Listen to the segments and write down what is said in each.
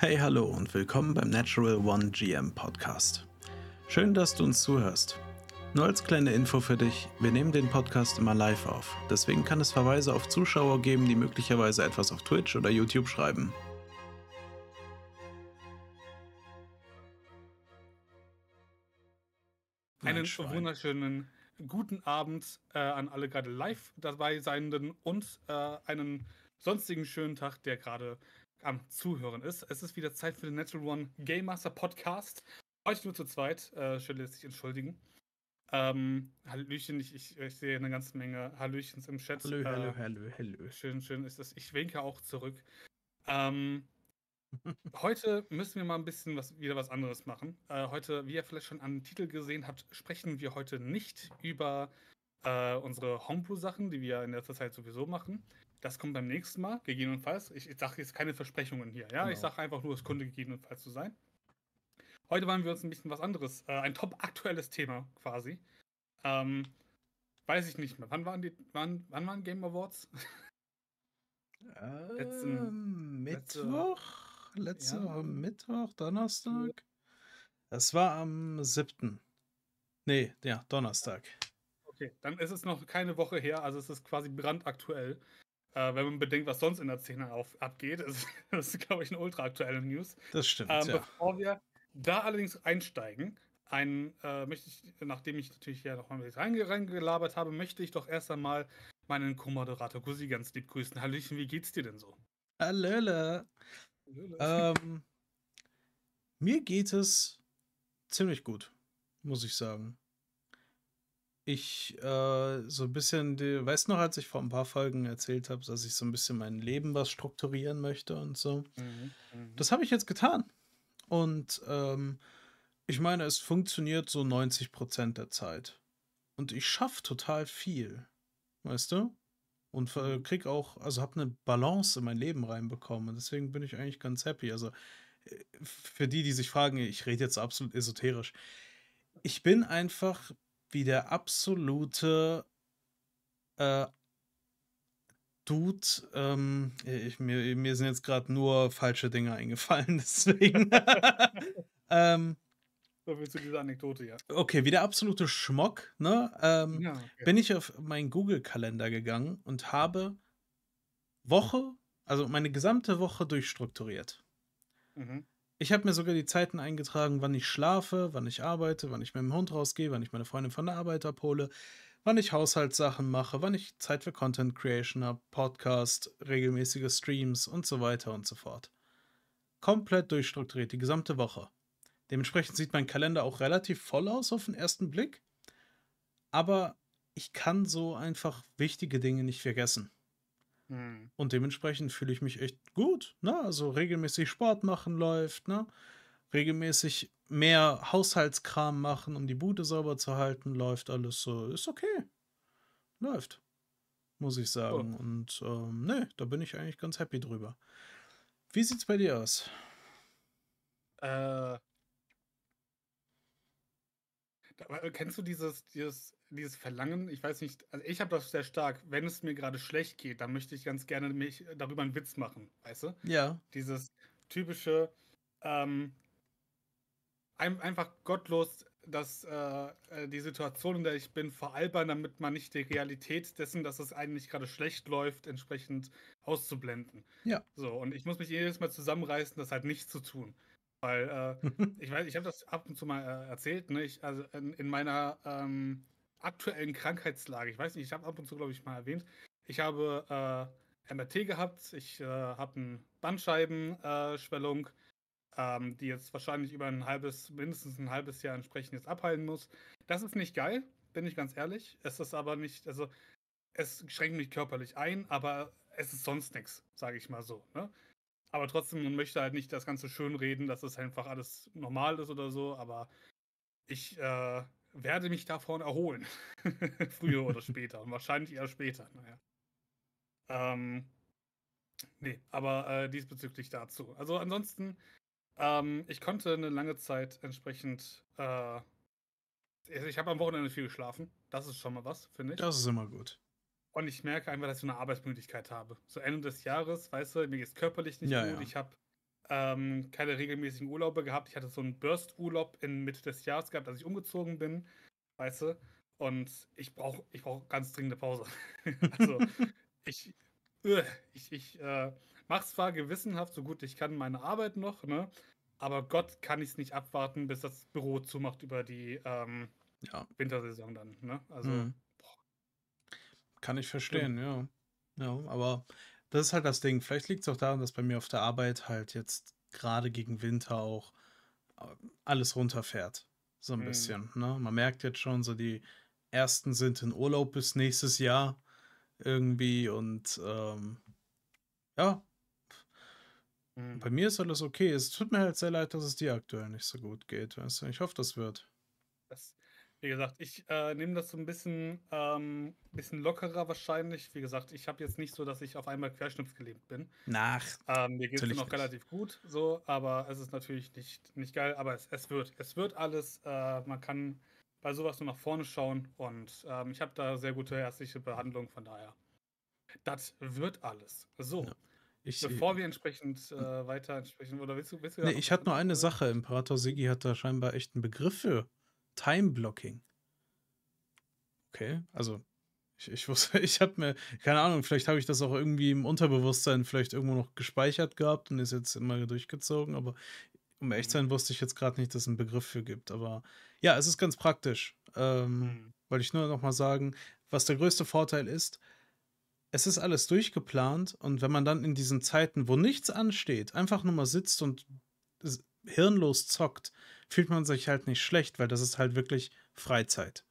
Hey, hallo und willkommen beim Natural One GM Podcast. Schön, dass du uns zuhörst. Nur als kleine Info für dich, wir nehmen den Podcast immer live auf. Deswegen kann es Verweise auf Zuschauer geben, die möglicherweise etwas auf Twitch oder YouTube schreiben. Einen wunderschönen guten Abend äh, an alle gerade live dabei Seienden und äh, einen sonstigen schönen Tag, der gerade am Zuhören ist. Es ist wieder Zeit für den Natural One Game Master Podcast. Heute nur zu zweit. Äh, schön lässt sich entschuldigen. Ähm, Hallöchen, ich, ich, ich, sehe eine ganze Menge Hallöchens im Chat. Hallo, hallo, äh, hallo, hallo. Schön, schön ist das. Ich winke auch zurück. Ähm, heute müssen wir mal ein bisschen was, wieder was anderes machen. Äh, heute, wie ihr vielleicht schon am Titel gesehen habt, sprechen wir heute nicht über äh, unsere Homebrew-Sachen, die wir in letzter Zeit sowieso machen. Das kommt beim nächsten Mal, gegebenenfalls. Ich, ich sage jetzt keine Versprechungen hier, ja. Genau. Ich sage einfach nur, es könnte gegebenenfalls so sein. Heute wollen wir uns ein bisschen was anderes, äh, ein top aktuelles Thema quasi. Ähm, weiß ich nicht mehr. Wann waren die, wann, wann waren Game Awards? Ähm, Letzten, Mittwoch? Letzte ja. Woche Mittwoch, Donnerstag? Es war am 7. Nee, ja, Donnerstag. Okay, dann ist es noch keine Woche her, also es ist quasi brandaktuell. Äh, wenn man bedenkt, was sonst in der Szene auf, abgeht, ist das, ist, glaube ich, eine ultra aktuelle News. Das stimmt. Ähm, ja. Bevor wir da allerdings einsteigen, ein, äh, möchte ich, nachdem ich natürlich ja noch mal reingelabert habe, möchte ich doch erst einmal meinen Co-Moderator Gusi ganz lieb grüßen. Hallöchen, wie geht's dir denn so? Hallöle. Ähm, mir geht es ziemlich gut, muss ich sagen ich äh, so ein bisschen, die, weißt du noch, als ich vor ein paar Folgen erzählt habe, dass ich so ein bisschen mein Leben was strukturieren möchte und so. Mhm, mh. Das habe ich jetzt getan. Und ähm, ich meine, es funktioniert so 90 Prozent der Zeit. Und ich schaffe total viel. Weißt du? Und äh, krieg auch, also habe eine Balance in mein Leben reinbekommen. Und deswegen bin ich eigentlich ganz happy. Also äh, für die, die sich fragen, ich rede jetzt absolut esoterisch. Ich bin einfach wie der absolute äh, Dude. Ähm, ich, mir, mir sind jetzt gerade nur falsche Dinge eingefallen, deswegen. ähm, so viel zu dieser Anekdote, ja. Okay, wie der absolute Schmock, ne? Ähm, ja, okay. Bin ich auf meinen Google-Kalender gegangen und habe Woche, also meine gesamte Woche durchstrukturiert. Mhm. Ich habe mir sogar die Zeiten eingetragen, wann ich schlafe, wann ich arbeite, wann ich mit dem Hund rausgehe, wann ich meine Freundin von der Arbeit abhole, wann ich Haushaltssachen mache, wann ich Zeit für Content Creation habe, Podcast, regelmäßige Streams und so weiter und so fort. Komplett durchstrukturiert, die gesamte Woche. Dementsprechend sieht mein Kalender auch relativ voll aus auf den ersten Blick. Aber ich kann so einfach wichtige Dinge nicht vergessen. Mhm. Und dementsprechend fühle ich mich echt gut. Ne? Also regelmäßig Sport machen läuft, ne? regelmäßig mehr Haushaltskram machen, um die Bude sauber zu halten, läuft alles so. Ist okay. Läuft. Muss ich sagen. Oh. Und ähm, ne, da bin ich eigentlich ganz happy drüber. Wie sieht's bei dir aus? Äh, kennst du dieses, dieses dieses Verlangen, ich weiß nicht, also ich habe das sehr stark, wenn es mir gerade schlecht geht, dann möchte ich ganz gerne mich darüber einen Witz machen, weißt du? Ja. Dieses typische, ähm, ein, einfach gottlos, dass äh, äh, die Situation, in der ich bin, veralbern, damit man nicht die Realität dessen, dass es eigentlich gerade schlecht läuft, entsprechend auszublenden. Ja. So, und ich muss mich jedes Mal zusammenreißen, das halt nicht zu tun. Weil, äh, ich weiß, ich habe das ab und zu mal äh, erzählt, ne? Ich, also in, in meiner ähm, aktuellen Krankheitslage. Ich weiß nicht, ich habe ab und zu, glaube ich, mal erwähnt. Ich habe äh, MRT gehabt, ich äh, habe eine Bandscheibenschwellung, ähm, die jetzt wahrscheinlich über ein halbes, mindestens ein halbes Jahr entsprechend jetzt abheilen muss. Das ist nicht geil, bin ich ganz ehrlich. Es ist aber nicht, also es schränkt mich körperlich ein, aber es ist sonst nichts, sage ich mal so. Ne? Aber trotzdem, man möchte halt nicht das Ganze schön reden, dass es einfach alles normal ist oder so, aber ich äh, werde mich davon erholen. Früher oder später. Und wahrscheinlich eher später. Naja. Ähm, nee, aber äh, diesbezüglich dazu. Also ansonsten, ähm, ich konnte eine lange Zeit entsprechend. Äh, ich habe am Wochenende viel geschlafen. Das ist schon mal was, finde ich. Das ist immer gut. Und ich merke einfach, dass ich eine Arbeitsmöglichkeit habe. So Ende des Jahres, weißt du, mir geht es körperlich nicht ja, gut. Ja. Ich habe ähm, keine regelmäßigen Urlaube gehabt. Ich hatte so einen Burst-Urlaub in Mitte des Jahres gehabt, als ich umgezogen bin, weißt du? Und ich brauche ich brauch ganz dringende Pause. also, ich, äh, ich, ich äh, mache zwar gewissenhaft, so gut ich kann, meine Arbeit noch, ne? Aber Gott kann ich es nicht abwarten, bis das Büro zumacht über die ähm, ja. Wintersaison dann, ne? Also. Mhm. Kann ich verstehen, ja. ja. aber das ist halt das Ding. Vielleicht liegt es auch daran, dass bei mir auf der Arbeit halt jetzt gerade gegen Winter auch äh, alles runterfährt. So ein mhm. bisschen. Ne? Man merkt jetzt schon, so die ersten sind in Urlaub bis nächstes Jahr irgendwie und ähm, ja. Mhm. Bei mir ist alles okay. Es tut mir halt sehr leid, dass es dir aktuell nicht so gut geht. Weißt du? Ich hoffe, das wird. Das wie gesagt, ich äh, nehme das so ein bisschen, ähm, bisschen lockerer wahrscheinlich. Wie gesagt, ich habe jetzt nicht so, dass ich auf einmal querschnittsgelähmt bin. Nach. Ähm, mir geht es noch relativ gut, so, aber es ist natürlich nicht, nicht geil. Aber es, es wird. Es wird alles. Äh, man kann bei sowas nur nach vorne schauen und ähm, ich habe da sehr gute ärztliche Behandlung, von daher. Das wird alles. So. Ja. Ich, Bevor wir entsprechend äh, weiter entsprechen, oder willst du, willst du nee, ich hatte nur eine Sache. Imperator Sigi hat da scheinbar echt einen Begriff für. Time Blocking. Okay, also ich, ich wusste, ich habe mir, keine Ahnung, vielleicht habe ich das auch irgendwie im Unterbewusstsein vielleicht irgendwo noch gespeichert gehabt und ist jetzt immer durchgezogen, aber um ehrlich zu mhm. sein, wusste ich jetzt gerade nicht, dass es einen Begriff für gibt. Aber ja, es ist ganz praktisch. Ähm, mhm. Wollte ich nur noch mal sagen, was der größte Vorteil ist, es ist alles durchgeplant und wenn man dann in diesen Zeiten, wo nichts ansteht, einfach nur mal sitzt und hirnlos zockt, fühlt man sich halt nicht schlecht, weil das ist halt wirklich Freizeit.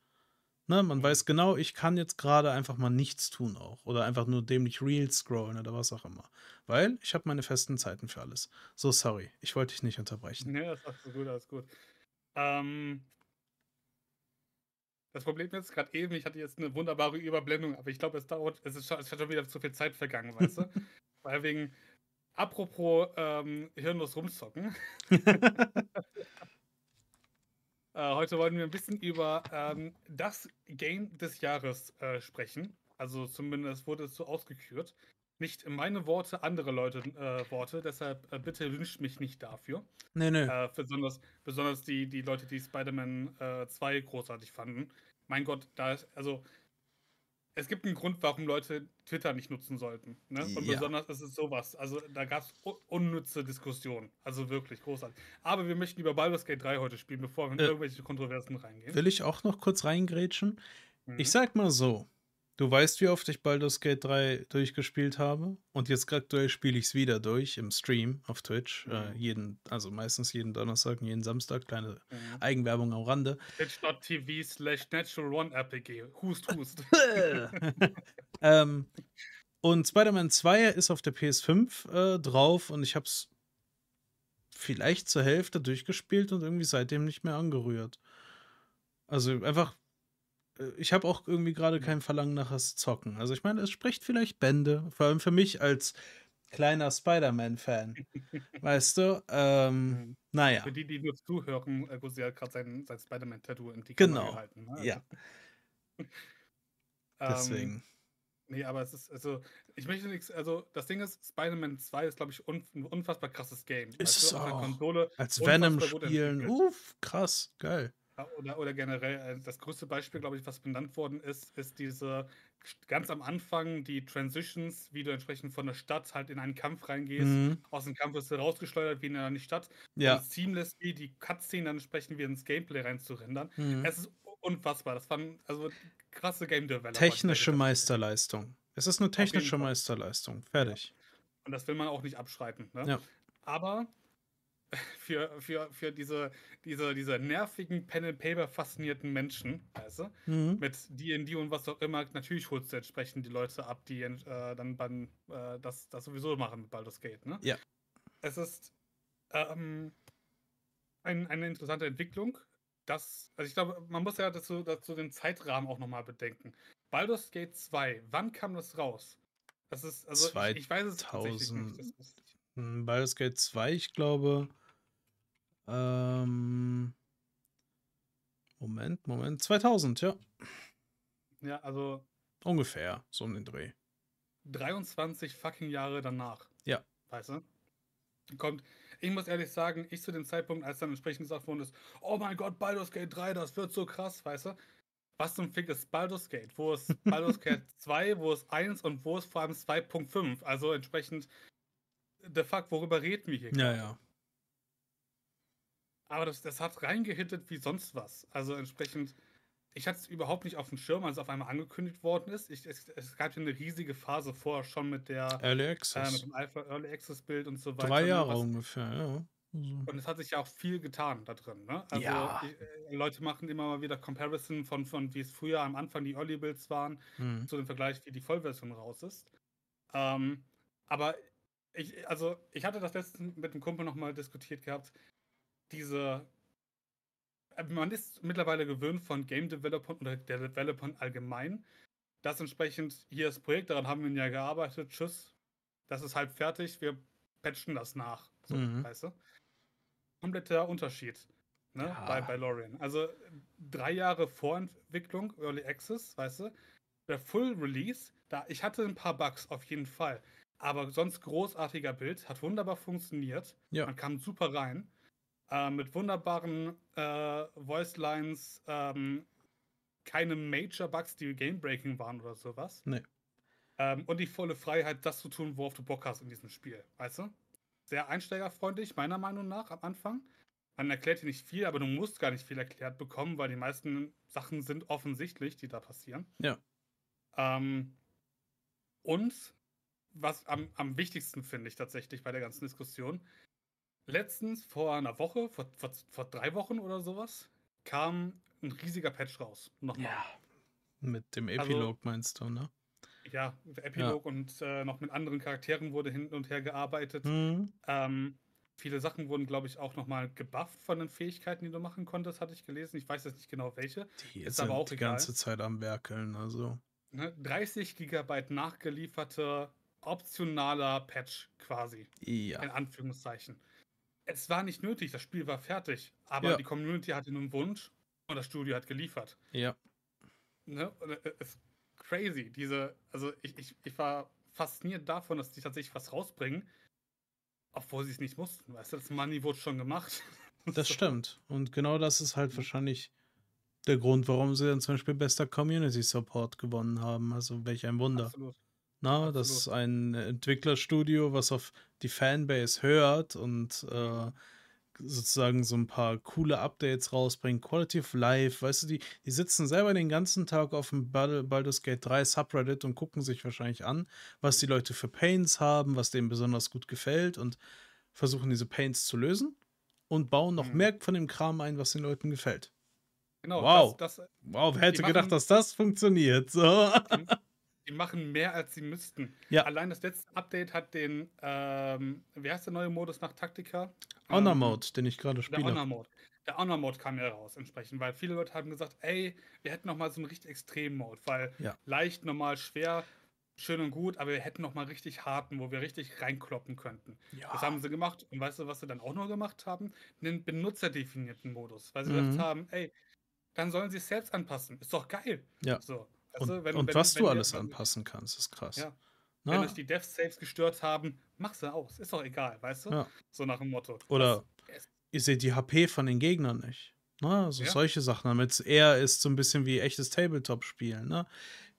Ne, man weiß genau, ich kann jetzt gerade einfach mal nichts tun auch. Oder einfach nur dämlich Reels scrollen oder was auch immer. Weil ich habe meine festen Zeiten für alles. So, sorry, ich wollte dich nicht unterbrechen. Nee, das ist gut, alles gut. Ähm, das Problem ist gerade eben, ich hatte jetzt eine wunderbare Überblendung, aber ich glaube, es dauert, es ist schon, es ist schon wieder zu viel Zeit vergangen, weißt du? Weil wegen, apropos ähm, hirnlos rumzocken. Äh, heute wollen wir ein bisschen über ähm, das Game des Jahres äh, sprechen. Also zumindest wurde es so ausgekürt. Nicht meine Worte, andere Leute äh, Worte, deshalb äh, bitte wünscht mich nicht dafür. Nee, nee. Äh, besonders, besonders die, die Leute, die Spider-Man 2 äh, großartig fanden. Mein Gott, da ist, also es gibt einen Grund, warum Leute Twitter nicht nutzen sollten. Ne? Und ja. besonders ist es sowas. Also da gab es unnütze Diskussionen. Also wirklich großartig. Aber wir möchten über Baldur's Gate 3 heute spielen, bevor wir in äh, irgendwelche Kontroversen reingehen. Will ich auch noch kurz reingrätschen? Mhm. Ich sag mal so, Du weißt, wie oft ich Baldur's Gate 3 durchgespielt habe. Und jetzt aktuell spiele ich es wieder durch im Stream auf Twitch. Äh, mhm. Äh, jeden, also meistens jeden Donnerstag und jeden Samstag. Kleine mhm. Eigenwerbung am Rande. Twitch.tv slash natural one RPG. Hust, hust. ähm, und Spider-Man 2 ist auf der PS5 äh, drauf und ich habe es vielleicht zur Hälfte durchgespielt und irgendwie seitdem nicht mehr angerührt. Also einfach ich habe auch irgendwie gerade kein Verlangen nach das Zocken. Also ich meine, es spricht vielleicht Bände, vor allem für mich als kleiner Spider-Man-Fan. weißt du? Ähm, mhm. naja. Für die, die nur zuhören, äh, Gusi hat gerade sein, sein Spider-Man-Tattoo in die Kamera genau. gehalten. Ne? Also, ja. Deswegen. Ähm, nee, aber es ist, also, ich möchte nichts, also, das Ding ist, Spider-Man 2 ist, glaube ich, un, ein unfassbar krasses Game. Ist es auch. Konsole Als Venom spielen, uff, krass, geil. Oder, oder generell, äh, das größte Beispiel, glaube ich, was benannt worden ist, ist diese ganz am Anfang die Transitions, wie du entsprechend von der Stadt halt in einen Kampf reingehst. Mhm. Aus dem Kampf wirst du rausgeschleudert, wie in eine Stadt. Ja. Und seamless, wie die Cutscene dann entsprechend wieder ins Gameplay reinzurendern. Mhm. Es ist unfassbar. Das waren also krasse Game Developer. Technische Meisterleistung. Es ist eine technische Meisterleistung. Fertig. Ja. Und das will man auch nicht abschreiten. Ne? Ja. Aber für, für, für diese, diese, diese nervigen Pen-and-Paper-faszinierten Menschen, weißt du? Mhm. Mit DD und was auch immer. Natürlich holst du entsprechend die Leute ab, die äh, dann beim, äh, das, das sowieso machen mit Baldur's Gate, ne? Ja. Es ist ähm, ein, eine interessante Entwicklung. Das, also ich glaube, man muss ja dazu, dazu den Zeitrahmen auch nochmal bedenken. Baldur's Gate 2, wann kam das raus? Das ist, also 2000, ich, ich weiß es tatsächlich nicht. Hm, Baldur's Gate 2, ich glaube. Ähm, Moment, Moment. 2000, ja. Ja, also. Ungefähr, so um den Dreh. 23 fucking Jahre danach. Ja. Weißt du? Kommt. ich muss ehrlich sagen, ich zu dem Zeitpunkt, als dann entsprechend gesagt worden ist, oh mein Gott, Baldur's Gate 3, das wird so krass, weißt du? Was zum Fick ist Baldur's Gate? Wo ist Baldur's Gate 2, wo ist 1 und wo ist vor allem 2.5? Also entsprechend, the fuck, worüber reden wir hier? Ja, ja. Aber das, das hat reingehittet wie sonst was. Also entsprechend, ich hatte es überhaupt nicht auf dem Schirm, als es auf einmal angekündigt worden ist. Ich, es, es, gab ja eine riesige Phase vorher schon mit der Early Access. Äh, mit dem Alpha Early Access Bild und so weiter. Drei Jahre was, ungefähr, ja. Also. Und es hat sich ja auch viel getan da drin. Ne? Also ja. die, äh, Leute machen immer mal wieder Comparison von, von wie es früher am Anfang die Early Builds waren, mhm. zu dem Vergleich, wie die Vollversion raus ist. Ähm, aber ich, also ich hatte das letztens mit dem Kumpel nochmal diskutiert gehabt diese. Äh, man ist mittlerweile gewöhnt von Game Developern oder der Developern allgemein, dass entsprechend hier das Projekt, daran haben wir ja gearbeitet, tschüss, das ist halb fertig, wir patchen das nach. So, mhm. weißt du? Kompletter Unterschied ne, ja. bei, bei Lorien. Also drei Jahre Vorentwicklung, Early Access, weißt du? Der Full Release, da ich hatte ein paar Bugs auf jeden Fall. Aber sonst großartiger Bild, hat wunderbar funktioniert. Ja. Man kam super rein äh, mit wunderbaren äh, Voice Lines, ähm, keine Major-Bugs, die game-breaking waren oder sowas. Nee. Ähm, und die volle Freiheit, das zu tun, worauf du Bock hast in diesem Spiel. Weißt du? Sehr einsteigerfreundlich, meiner Meinung nach, am Anfang. Man erklärt dir nicht viel, aber du musst gar nicht viel erklärt bekommen, weil die meisten Sachen sind offensichtlich, die da passieren. Ja. Ähm, und was am, am wichtigsten finde ich tatsächlich bei der ganzen Diskussion, letztens vor einer Woche, vor, vor, vor drei Wochen oder sowas, kam ein riesiger Patch raus. Nochmal. Ja. Mit dem also Epilog also, meinst du, ne? Ja, der Epilog ja. und äh, noch mit anderen Charakteren wurde hin und her gearbeitet. Mhm. Ähm, viele Sachen wurden, glaube ich, auch nochmal gebufft von den Fähigkeiten, die du machen konntest, hatte ich gelesen. Ich weiß jetzt nicht genau welche. Die ist aber auch die egal. ganze Zeit am Werkeln, also. 30 ne, Gigabyte nachgelieferte optionaler Patch quasi. Ja. In Anführungszeichen es war nicht nötig, das Spiel war fertig, aber ja. die Community hatte einen Wunsch und das Studio hat geliefert. Ja. Ne? Und es ist crazy, diese, also ich, ich, ich war fasziniert davon, dass die tatsächlich was rausbringen, obwohl sie es nicht mussten, weißt du, das Money wurde schon gemacht. Das stimmt. Und genau das ist halt wahrscheinlich der Grund, warum sie dann zum Beispiel bester Community Support gewonnen haben. Also welch ein Wunder. Absolut. Na, das ist ein Entwicklerstudio, was auf die Fanbase hört und äh, sozusagen so ein paar coole Updates rausbringt. Quality of Life, weißt du, die, die sitzen selber den ganzen Tag auf dem Baldur's Gate 3 Subreddit und gucken sich wahrscheinlich an, was die Leute für Pains haben, was denen besonders gut gefällt und versuchen diese Pains zu lösen und bauen noch mhm. mehr von dem Kram ein, was den Leuten gefällt. Genau, wow. Das, das, wow, wer hätte gedacht, dass das funktioniert? So. Die machen mehr, als sie müssten. Ja. Allein das letzte Update hat den, ähm, wie heißt der neue Modus nach Taktika? Honor ähm, Mode, ähm, den ich gerade spiele. Der Honor Mode. Der Honor Mode kam ja raus entsprechend, weil viele Leute haben gesagt, ey, wir hätten noch mal so einen richtig extremen Mode, weil ja. leicht, normal, schwer, schön und gut, aber wir hätten noch mal richtig harten, wo wir richtig reinkloppen könnten. Ja. Das haben sie gemacht. Und weißt du, was sie dann auch noch gemacht haben? Einen benutzerdefinierten Modus, weil sie mhm. gesagt haben, ey, dann sollen sie es selbst anpassen. Ist doch geil. Ja. So. Also, und, wenn, und wenn, was wenn, du alles anpassen kannst, ist krass. Ja. Wenn euch die Dev Saves gestört haben, mach sie aus. Ist doch egal, weißt du? Ja. So nach dem Motto. Oder das, ihr seht die HP von den Gegnern nicht. Na, also ja. solche Sachen, damit es eher ist so ein bisschen wie echtes Tabletop-Spielen. Ne?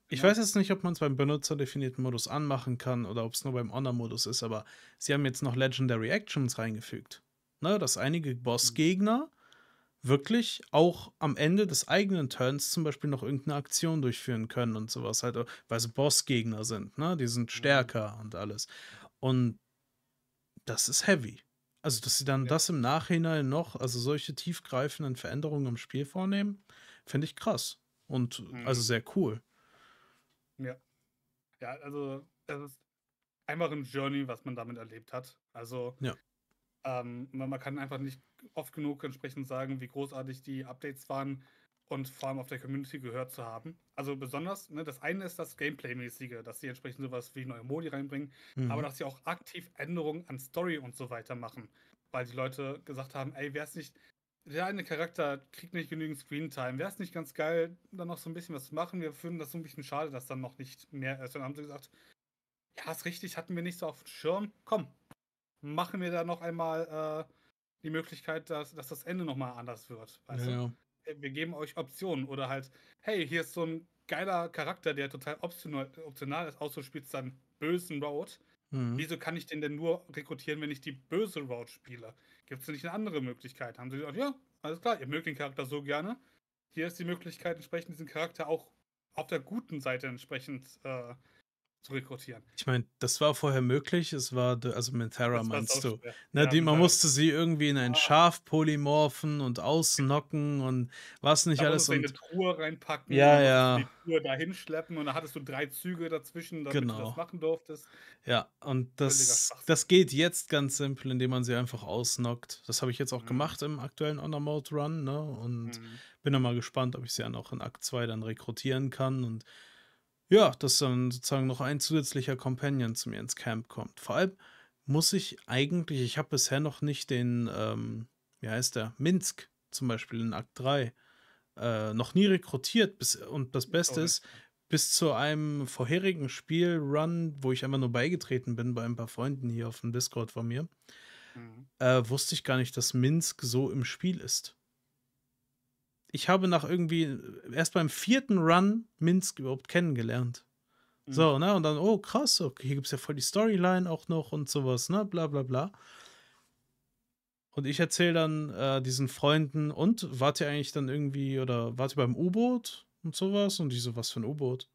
Ich ja. weiß jetzt nicht, ob man es beim benutzerdefinierten Modus anmachen kann oder ob es nur beim Honor-Modus ist, aber sie haben jetzt noch Legendary Actions reingefügt. Ne, dass einige mhm. Bossgegner wirklich auch am Ende des eigenen Turns zum Beispiel noch irgendeine Aktion durchführen können und sowas halt, weil sie Bossgegner sind, ne? Die sind mhm. stärker und alles. Und das ist heavy. Also, dass sie dann ja. das im Nachhinein noch, also solche tiefgreifenden Veränderungen im Spiel vornehmen, finde ich krass. Und also mhm. also sehr cool. Ja. Ja, also, das ist einfach ein Journey, was man damit erlebt hat. Also, ja. Ähm, man kann einfach nicht oft genug entsprechend sagen, wie großartig die Updates waren und vor allem auf der Community gehört zu haben. Also besonders, ne, das eine ist das Gameplay-mäßige, dass sie entsprechend sowas wie neue Modi reinbringen, mhm. aber dass sie auch aktiv Änderungen an Story und so weiter machen. Weil die Leute gesagt haben, ey, wäre es nicht, der eine Charakter kriegt nicht genügend Screentime, wäre es nicht ganz geil, dann noch so ein bisschen was zu machen. Wir finden das so ein bisschen schade, dass dann noch nicht mehr ist. Dann haben sie gesagt, ja, ist richtig, hatten wir nicht so auf dem Schirm. Komm, machen wir da noch einmal äh, die Möglichkeit, dass, dass das Ende nochmal anders wird. Ja, ja. Äh, wir geben euch Optionen oder halt, hey, hier ist so ein geiler Charakter, der total optional, optional ist, außer spielst dann bösen Road. Mhm. Wieso kann ich den denn nur rekrutieren, wenn ich die böse Road spiele? Gibt es denn nicht eine andere Möglichkeit? Haben sie gesagt, ja, alles klar, ihr mögt den Charakter so gerne. Hier ist die Möglichkeit, entsprechend diesen Charakter auch auf der guten Seite entsprechend äh, zu rekrutieren. Ich meine, das war vorher möglich. Es war, also mit Terra meinst du. Ne, ja, die, man musste sie irgendwie in ein ja. Schaf polymorphen und ausnocken und was nicht da alles. Und eine Truhe reinpacken, ja, ja. die Truhe dahin schleppen und dann hattest du drei Züge dazwischen, damit genau. du das machen durftest. Ja, und das, das geht jetzt ganz simpel, indem man sie einfach ausnockt. Das habe ich jetzt auch mhm. gemacht im aktuellen Honor Mode Run, ne? Und mhm. bin dann mal gespannt, ob ich sie dann auch in Akt 2 dann rekrutieren kann und ja, dass dann sozusagen noch ein zusätzlicher Companion zu mir ins Camp kommt. Vor allem muss ich eigentlich, ich habe bisher noch nicht den, ähm, wie heißt der, Minsk zum Beispiel in Akt 3, äh, noch nie rekrutiert. Bis, und das Beste ist, bis zu einem vorherigen Spielrun, wo ich einfach nur beigetreten bin bei ein paar Freunden hier auf dem Discord von mir, mhm. äh, wusste ich gar nicht, dass Minsk so im Spiel ist ich habe nach irgendwie erst beim vierten Run Minsk überhaupt kennengelernt. Mhm. So, ne? Und dann, oh krass, okay, hier gibt es ja voll die Storyline auch noch und sowas, ne? Bla bla bla. Und ich erzähle dann äh, diesen Freunden, und wart ihr eigentlich dann irgendwie, oder wart ihr beim U-Boot und sowas? Und die so, was für ein U-Boot?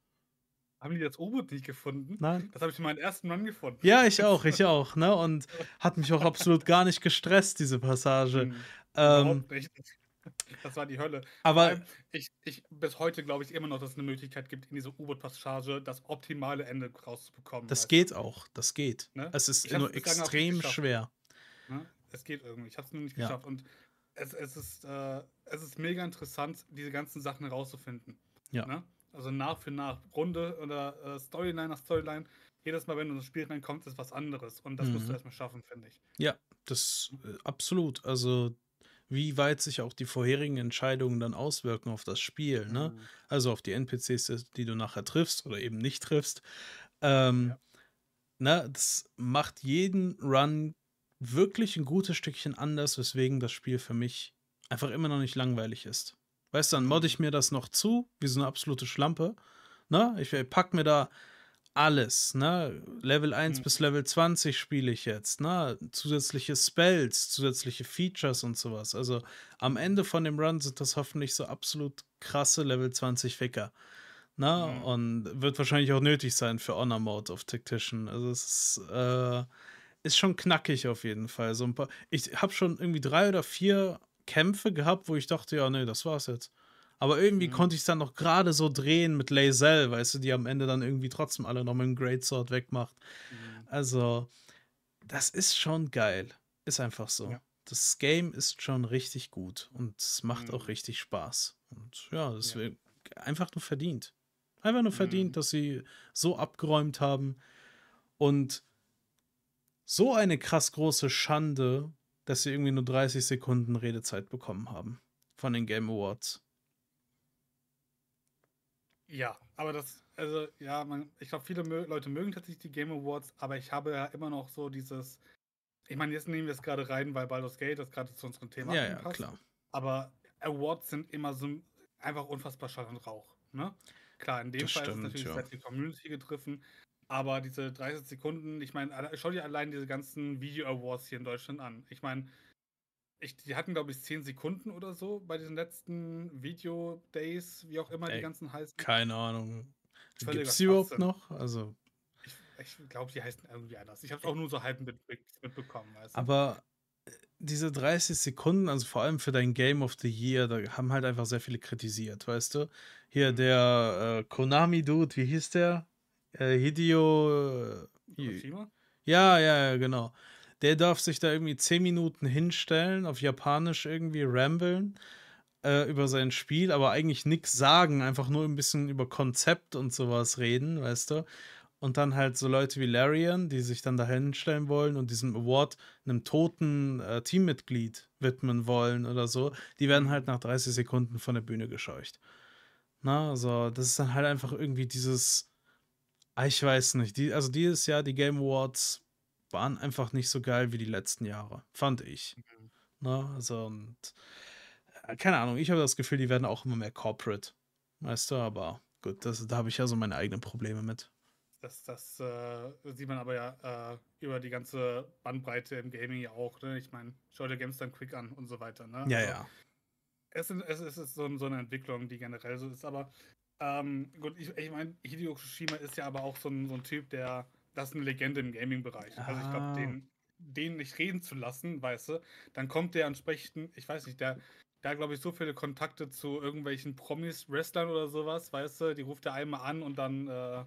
Haben die das U-Boot nicht gefunden? Nein. Das habe ich in meinem ersten Run gefunden. Ja, ich auch, ich auch, ne? Und hat mich auch absolut gar nicht gestresst, diese Passage. Mhm. Ähm, Überhaupt nicht. Das war die Hölle. Aber ich, ich bis heute glaube ich immer noch, dass es eine Möglichkeit gibt, in dieser U-Boot-Passage das optimale Ende rauszubekommen. Das geht du? auch, das geht. Ne? Es ist nur extrem schwer. Ne? Es geht irgendwie. Ich habe es nur nicht geschafft. Ja. Und es, es, ist, äh, es ist mega interessant, diese ganzen Sachen herauszufinden. Ja. Ne? Also nach für nach, Runde oder äh, Storyline nach Storyline. Jedes Mal, wenn du ins Spiel reinkommst, ist was anderes. Und das mhm. musst du mhm. erstmal schaffen, finde ich. Ja, das äh, absolut. Also wie weit sich auch die vorherigen Entscheidungen dann auswirken auf das Spiel, ne? Mhm. Also auf die NPCs, die du nachher triffst oder eben nicht triffst. Ähm, ja. ne, das macht jeden Run wirklich ein gutes Stückchen anders, weswegen das Spiel für mich einfach immer noch nicht langweilig ist. Weißt du, dann modde ich mir das noch zu, wie so eine absolute Schlampe. Ne? Ich pack mir da alles, ne? Level 1 mhm. bis Level 20 spiele ich jetzt, ne? Zusätzliche Spells, zusätzliche Features und sowas. Also am Ende von dem Run sind das hoffentlich so absolut krasse Level 20 Ficker. Ne? Mhm. Und wird wahrscheinlich auch nötig sein für Honor Mode of Tactician. Also es ist, äh, ist schon knackig auf jeden Fall. So ein paar, ich habe schon irgendwie drei oder vier Kämpfe gehabt, wo ich dachte, ja, nee, das war's jetzt. Aber irgendwie mhm. konnte ich es dann noch gerade so drehen mit Lazel, weißt du, die am Ende dann irgendwie trotzdem alle noch mit dem Great Sword wegmacht. Mhm. Also, das ist schon geil. Ist einfach so. Ja. Das Game ist schon richtig gut und es macht mhm. auch richtig Spaß. Und ja, das ja. einfach nur verdient. Einfach nur verdient, mhm. dass sie so abgeräumt haben und so eine krass große Schande, dass sie irgendwie nur 30 Sekunden Redezeit bekommen haben von den Game Awards. Ja, aber das, also ja, man, ich glaube, viele mö Leute mögen tatsächlich die Game Awards, aber ich habe ja immer noch so dieses, ich meine, jetzt nehmen wir es gerade rein, weil Baldur's Gate das gerade zu unserem Thema ja, passt. Ja, klar. Aber Awards sind immer so einfach unfassbar Schall und Rauch. Ne? Klar, in dem das Fall stimmt, ist es natürlich ja. die Community getroffen, aber diese 30 Sekunden, ich meine, schau dir allein diese ganzen Video Awards hier in Deutschland an. Ich meine, ich, die hatten, glaube ich, 10 Sekunden oder so bei diesen letzten Video-Days, wie auch immer Ey, die ganzen heißen. Keine Ahnung. Gibt es die überhaupt noch? Also. Ich, ich glaube, die heißen irgendwie anders. Ich habe es auch nur so halb mit, mitbekommen. Weißt du? Aber äh, diese 30 Sekunden, also vor allem für dein Game of the Year, da haben halt einfach sehr viele kritisiert, weißt du? Hier mhm. der äh, Konami-Dude, wie hieß der? Äh, Hideo. Äh, ja, ja, ja, genau der darf sich da irgendwie zehn Minuten hinstellen, auf Japanisch irgendwie rambeln äh, über sein Spiel, aber eigentlich nichts sagen, einfach nur ein bisschen über Konzept und sowas reden, weißt du? Und dann halt so Leute wie Larian, die sich dann da hinstellen wollen und diesen Award einem toten äh, Teammitglied widmen wollen oder so, die werden halt nach 30 Sekunden von der Bühne gescheucht. Na, also das ist dann halt einfach irgendwie dieses, ah, ich weiß nicht, die, also dieses Jahr die Game Awards waren einfach nicht so geil wie die letzten Jahre, fand ich. Mhm. Ne? Also, und äh, keine Ahnung, ich habe das Gefühl, die werden auch immer mehr corporate. Weißt du, aber gut, das, da habe ich ja so meine eigenen Probleme mit. Das, das äh, sieht man aber ja äh, über die ganze Bandbreite im Gaming ja auch. Ne? Ich meine, schau dir Games dann Quick an und so weiter. Ne? Ja, also, ja. Es, es, es ist so, so, eine Entwicklung, die generell so ist. Aber ähm, gut, ich, ich meine, Hideo Kojima ist ja aber auch so ein, so ein Typ, der, das ist eine Legende im Gaming-Bereich. Also ich glaube, den, den nicht reden zu lassen, weißt du, dann kommt der entsprechend, ich weiß nicht, der, der glaube ich, so viele Kontakte zu irgendwelchen Promis, Wrestlern oder sowas, weißt du, die ruft er einmal an und dann äh,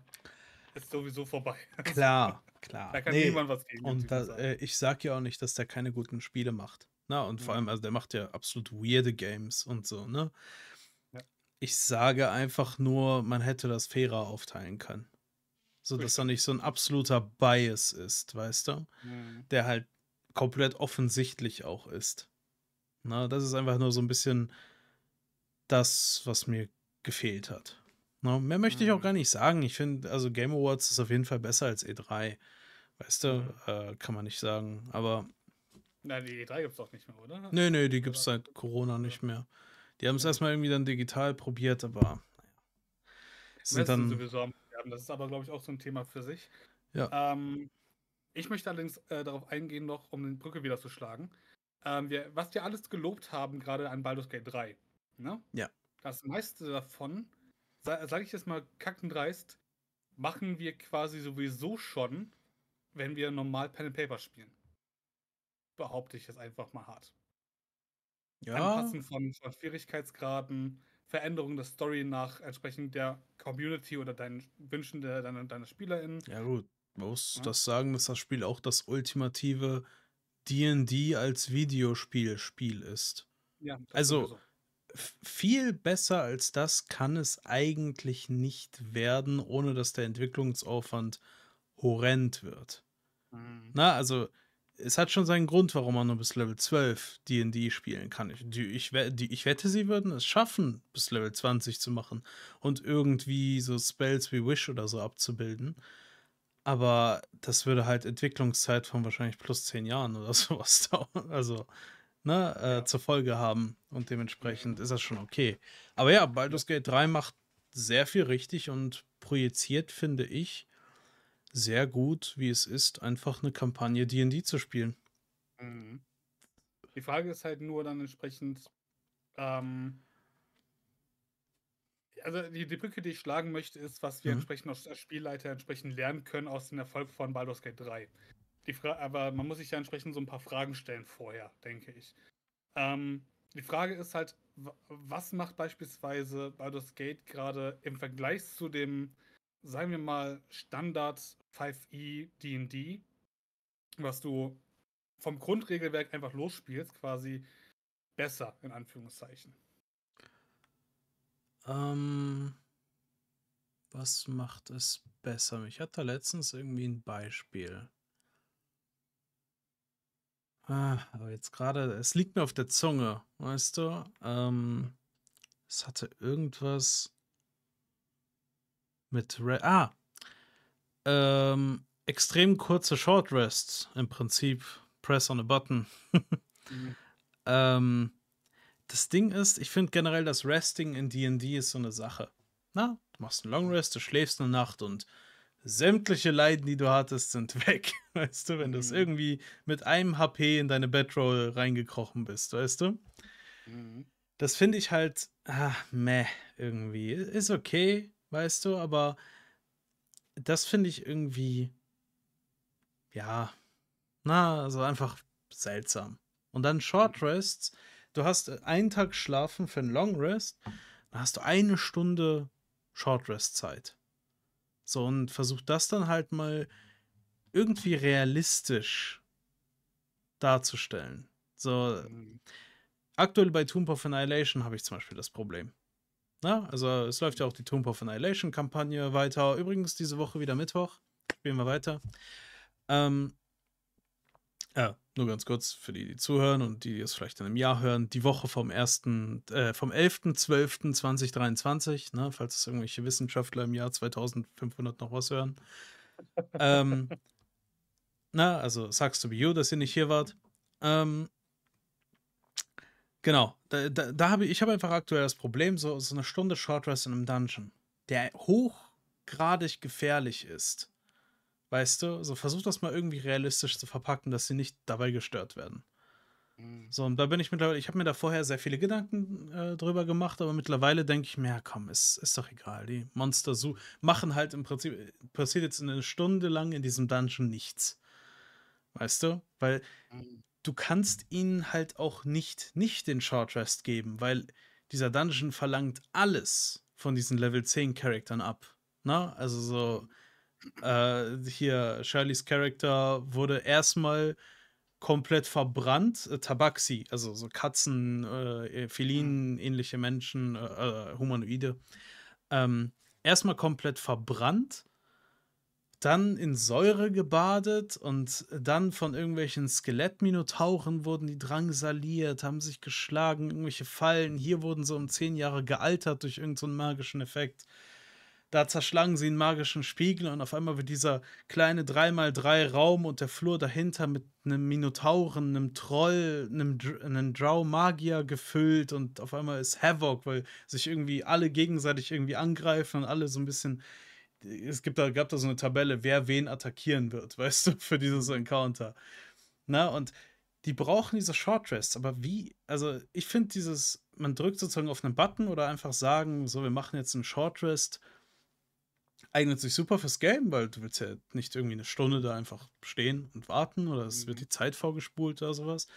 ist sowieso vorbei. Klar, klar. da kann nee, niemand was gegen Und da, äh, ich sag ja auch nicht, dass der keine guten Spiele macht. Na, und vor allem, also der macht ja absolut weirde Games und so, ne? Ja. Ich sage einfach nur, man hätte das fairer aufteilen können. So dass da nicht so ein absoluter Bias ist, weißt du? Mhm. Der halt komplett offensichtlich auch ist. Na, das ist einfach nur so ein bisschen das, was mir gefehlt hat. Na, mehr möchte ich auch mhm. gar nicht sagen. Ich finde, also Game Awards ist auf jeden Fall besser als E3. Weißt du, mhm. äh, kann man nicht sagen. Aber. Nein, die E3 gibt es auch nicht mehr, oder? Nee, nee, die gibt es seit Corona nicht mehr. Die haben es erstmal irgendwie dann digital probiert, aber naja. Sind dann, sowieso am Das ist aber, glaube ich, auch so ein Thema für sich. Ja. Ähm, ich möchte allerdings äh, darauf eingehen, noch um die Brücke wieder zu schlagen. Ähm, wir, was wir alles gelobt haben, gerade an Baldur's Gate 3. Ne? Ja. Das meiste davon, sa sage ich jetzt mal kackendreist, machen wir quasi sowieso schon, wenn wir normal Pen and Paper spielen. Behaupte ich jetzt einfach mal hart. Ja. Anpassen von, von Schwierigkeitsgraden, Veränderung der Story nach entsprechend der Community oder deinen Wünschen der, deiner, deiner SpielerInnen. Ja, gut. Man muss ja. das sagen, dass das Spiel auch das ultimative DD als Videospiel-Spiel ist. Ja, also viel besser als das kann es eigentlich nicht werden, ohne dass der Entwicklungsaufwand horrend wird. Mhm. Na, also es hat schon seinen Grund, warum man nur bis Level 12 D&D spielen kann. Ich, ich, ich, wette, sie würden es schaffen, bis Level 20 zu machen und irgendwie so Spells wie Wish oder so abzubilden. Aber das würde halt Entwicklungszeit von wahrscheinlich plus 10 Jahren oder sowas dauern. Also, ne, äh, ja. zur Folge haben. Und dementsprechend ist das schon okay. Aber ja, Baldur's Gate 3 macht sehr viel richtig und projiziert, finde ich, sehr gut, wie es ist, einfach eine Kampagne DD zu spielen. Mhm. Die Frage ist halt nur dann entsprechend, ähm, also die, die Brücke, die ich schlagen möchte, ist, was wir mhm. entsprechend als Spielleiter entsprechend lernen können aus dem Erfolg von Baldur's Gate 3. Die Fra aber man muss sich ja entsprechend so ein paar Fragen stellen vorher, denke ich. Ähm, die Frage ist halt, was macht beispielsweise Baldur's Gate gerade im Vergleich zu dem sagen wir mal, Standard 5e DD, was du vom Grundregelwerk einfach losspielst, quasi besser, in Anführungszeichen. Ähm, was macht es besser? Ich hatte letztens irgendwie ein Beispiel. Ah, aber jetzt gerade, es liegt mir auf der Zunge, weißt du? Ähm, es hatte irgendwas mit Re Ah. Ähm, extrem kurze Short Rests im Prinzip. Press on a button. mhm. ähm, das Ding ist, ich finde generell das Resting in DD ist so eine Sache. Na, du machst einen Long Rest, du schläfst eine Nacht und sämtliche Leiden, die du hattest, sind weg. Weißt du, wenn mhm. du es irgendwie mit einem HP in deine Bedroll reingekrochen bist, weißt du? Mhm. Das finde ich halt, ah, meh, irgendwie. Ist okay, weißt du, aber das finde ich irgendwie, ja, na, also einfach seltsam. Und dann Short Rests, du hast einen Tag schlafen für einen Long Rest, dann hast du eine Stunde Short Rest Zeit. So, und versuch das dann halt mal irgendwie realistisch darzustellen. So, mhm. aktuell bei Tomb of Annihilation habe ich zum Beispiel das Problem. Na, also es läuft ja auch die Tomb of Annihilation Kampagne weiter. Übrigens diese Woche wieder Mittwoch. Spielen wir weiter. Ähm, ja, nur ganz kurz für die, die zuhören und die, die es vielleicht in einem Jahr hören. Die Woche vom 1., äh, vom 11.12.2023, ne, falls es irgendwelche Wissenschaftler im Jahr 2500 noch was hören. ähm, Na, also sucks to be you, dass ihr nicht hier wart. Ähm, genau, da, da, da habe ich, ich habe einfach aktuell das Problem, so, so eine Stunde Short Rest in einem Dungeon, der hochgradig gefährlich ist. Weißt du, so versuch das mal irgendwie realistisch zu verpacken, dass sie nicht dabei gestört werden. Mhm. So, und da bin ich mittlerweile, ich habe mir da vorher sehr viele Gedanken äh, drüber gemacht, aber mittlerweile denke ich mir, ja komm, ist, ist doch egal. Die Monster so machen halt im Prinzip, passiert jetzt eine Stunde lang in diesem Dungeon nichts. Weißt du? Weil mhm. Du kannst ihnen halt auch nicht, nicht den Short Rest geben, weil dieser Dungeon verlangt alles von diesen Level 10 Charaktern ab. Na? Ne? Also so, äh, hier, Shirleys Charakter wurde erstmal komplett verbrannt. Äh, Tabaxi, also so Katzen, äh, Felinen, ähnliche Menschen, äh, äh, Humanoide. Ähm, erstmal komplett verbrannt, dann in Säure gebadet und dann von irgendwelchen Skelettminotauren wurden die drangsaliert, haben sich geschlagen, irgendwelche Fallen. Hier wurden sie um zehn Jahre gealtert durch irgendeinen so magischen Effekt. Da zerschlagen sie einen magischen Spiegel und auf einmal wird dieser kleine 3x3 Raum und der Flur dahinter mit einem Minotauren, einem Troll, einem, einem Drow-Magier gefüllt und auf einmal ist Havoc, weil sich irgendwie alle gegenseitig irgendwie angreifen und alle so ein bisschen. Es gibt da, gab da so eine Tabelle, wer wen attackieren wird, weißt du, für dieses Encounter. Na, und die brauchen diese Short Rests, aber wie, also ich finde dieses, man drückt sozusagen auf einen Button oder einfach sagen, so, wir machen jetzt einen Short Rest eignet sich super fürs Game, weil du willst ja nicht irgendwie eine Stunde da einfach stehen und warten oder es mhm. wird die Zeit vorgespult oder sowas.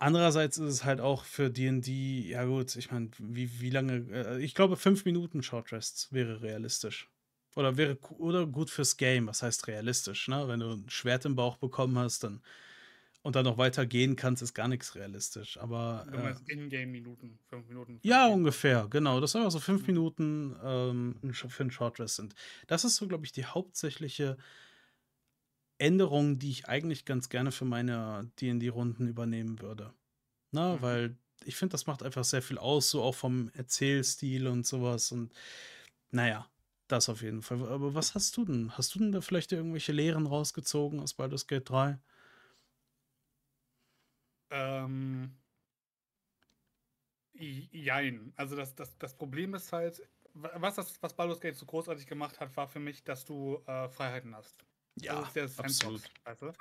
Andererseits ist es halt auch für D&D, ja gut, ich meine, wie, wie lange, äh, ich glaube fünf Minuten Short Rests wäre realistisch. Oder wäre oder gut fürs Game, was heißt realistisch, ne? Wenn du ein Schwert im Bauch bekommen hast, dann und dann noch weiter gehen kannst, ist gar nichts realistisch. Aber. Äh, Ingame-Minuten, fünf Minuten. Ja, Minuten. ungefähr, genau. Das sind einfach so fünf mhm. Minuten ähm, für einen Short Rest sind. Das ist so, glaube ich, die hauptsächliche Änderung, die ich eigentlich ganz gerne für meine DD-Runden übernehmen würde. Na, mhm. weil ich finde, das macht einfach sehr viel aus, so auch vom Erzählstil und sowas. Und naja, das auf jeden Fall. Aber was hast du denn? Hast du denn da vielleicht irgendwelche Lehren rausgezogen aus Baldur's Gate 3? Ähm, jein. Also das, das, das Problem ist halt, was, das, was Baldur's Gate so großartig gemacht hat, war für mich, dass du äh, Freiheiten hast. Ja, absolut. weißt du?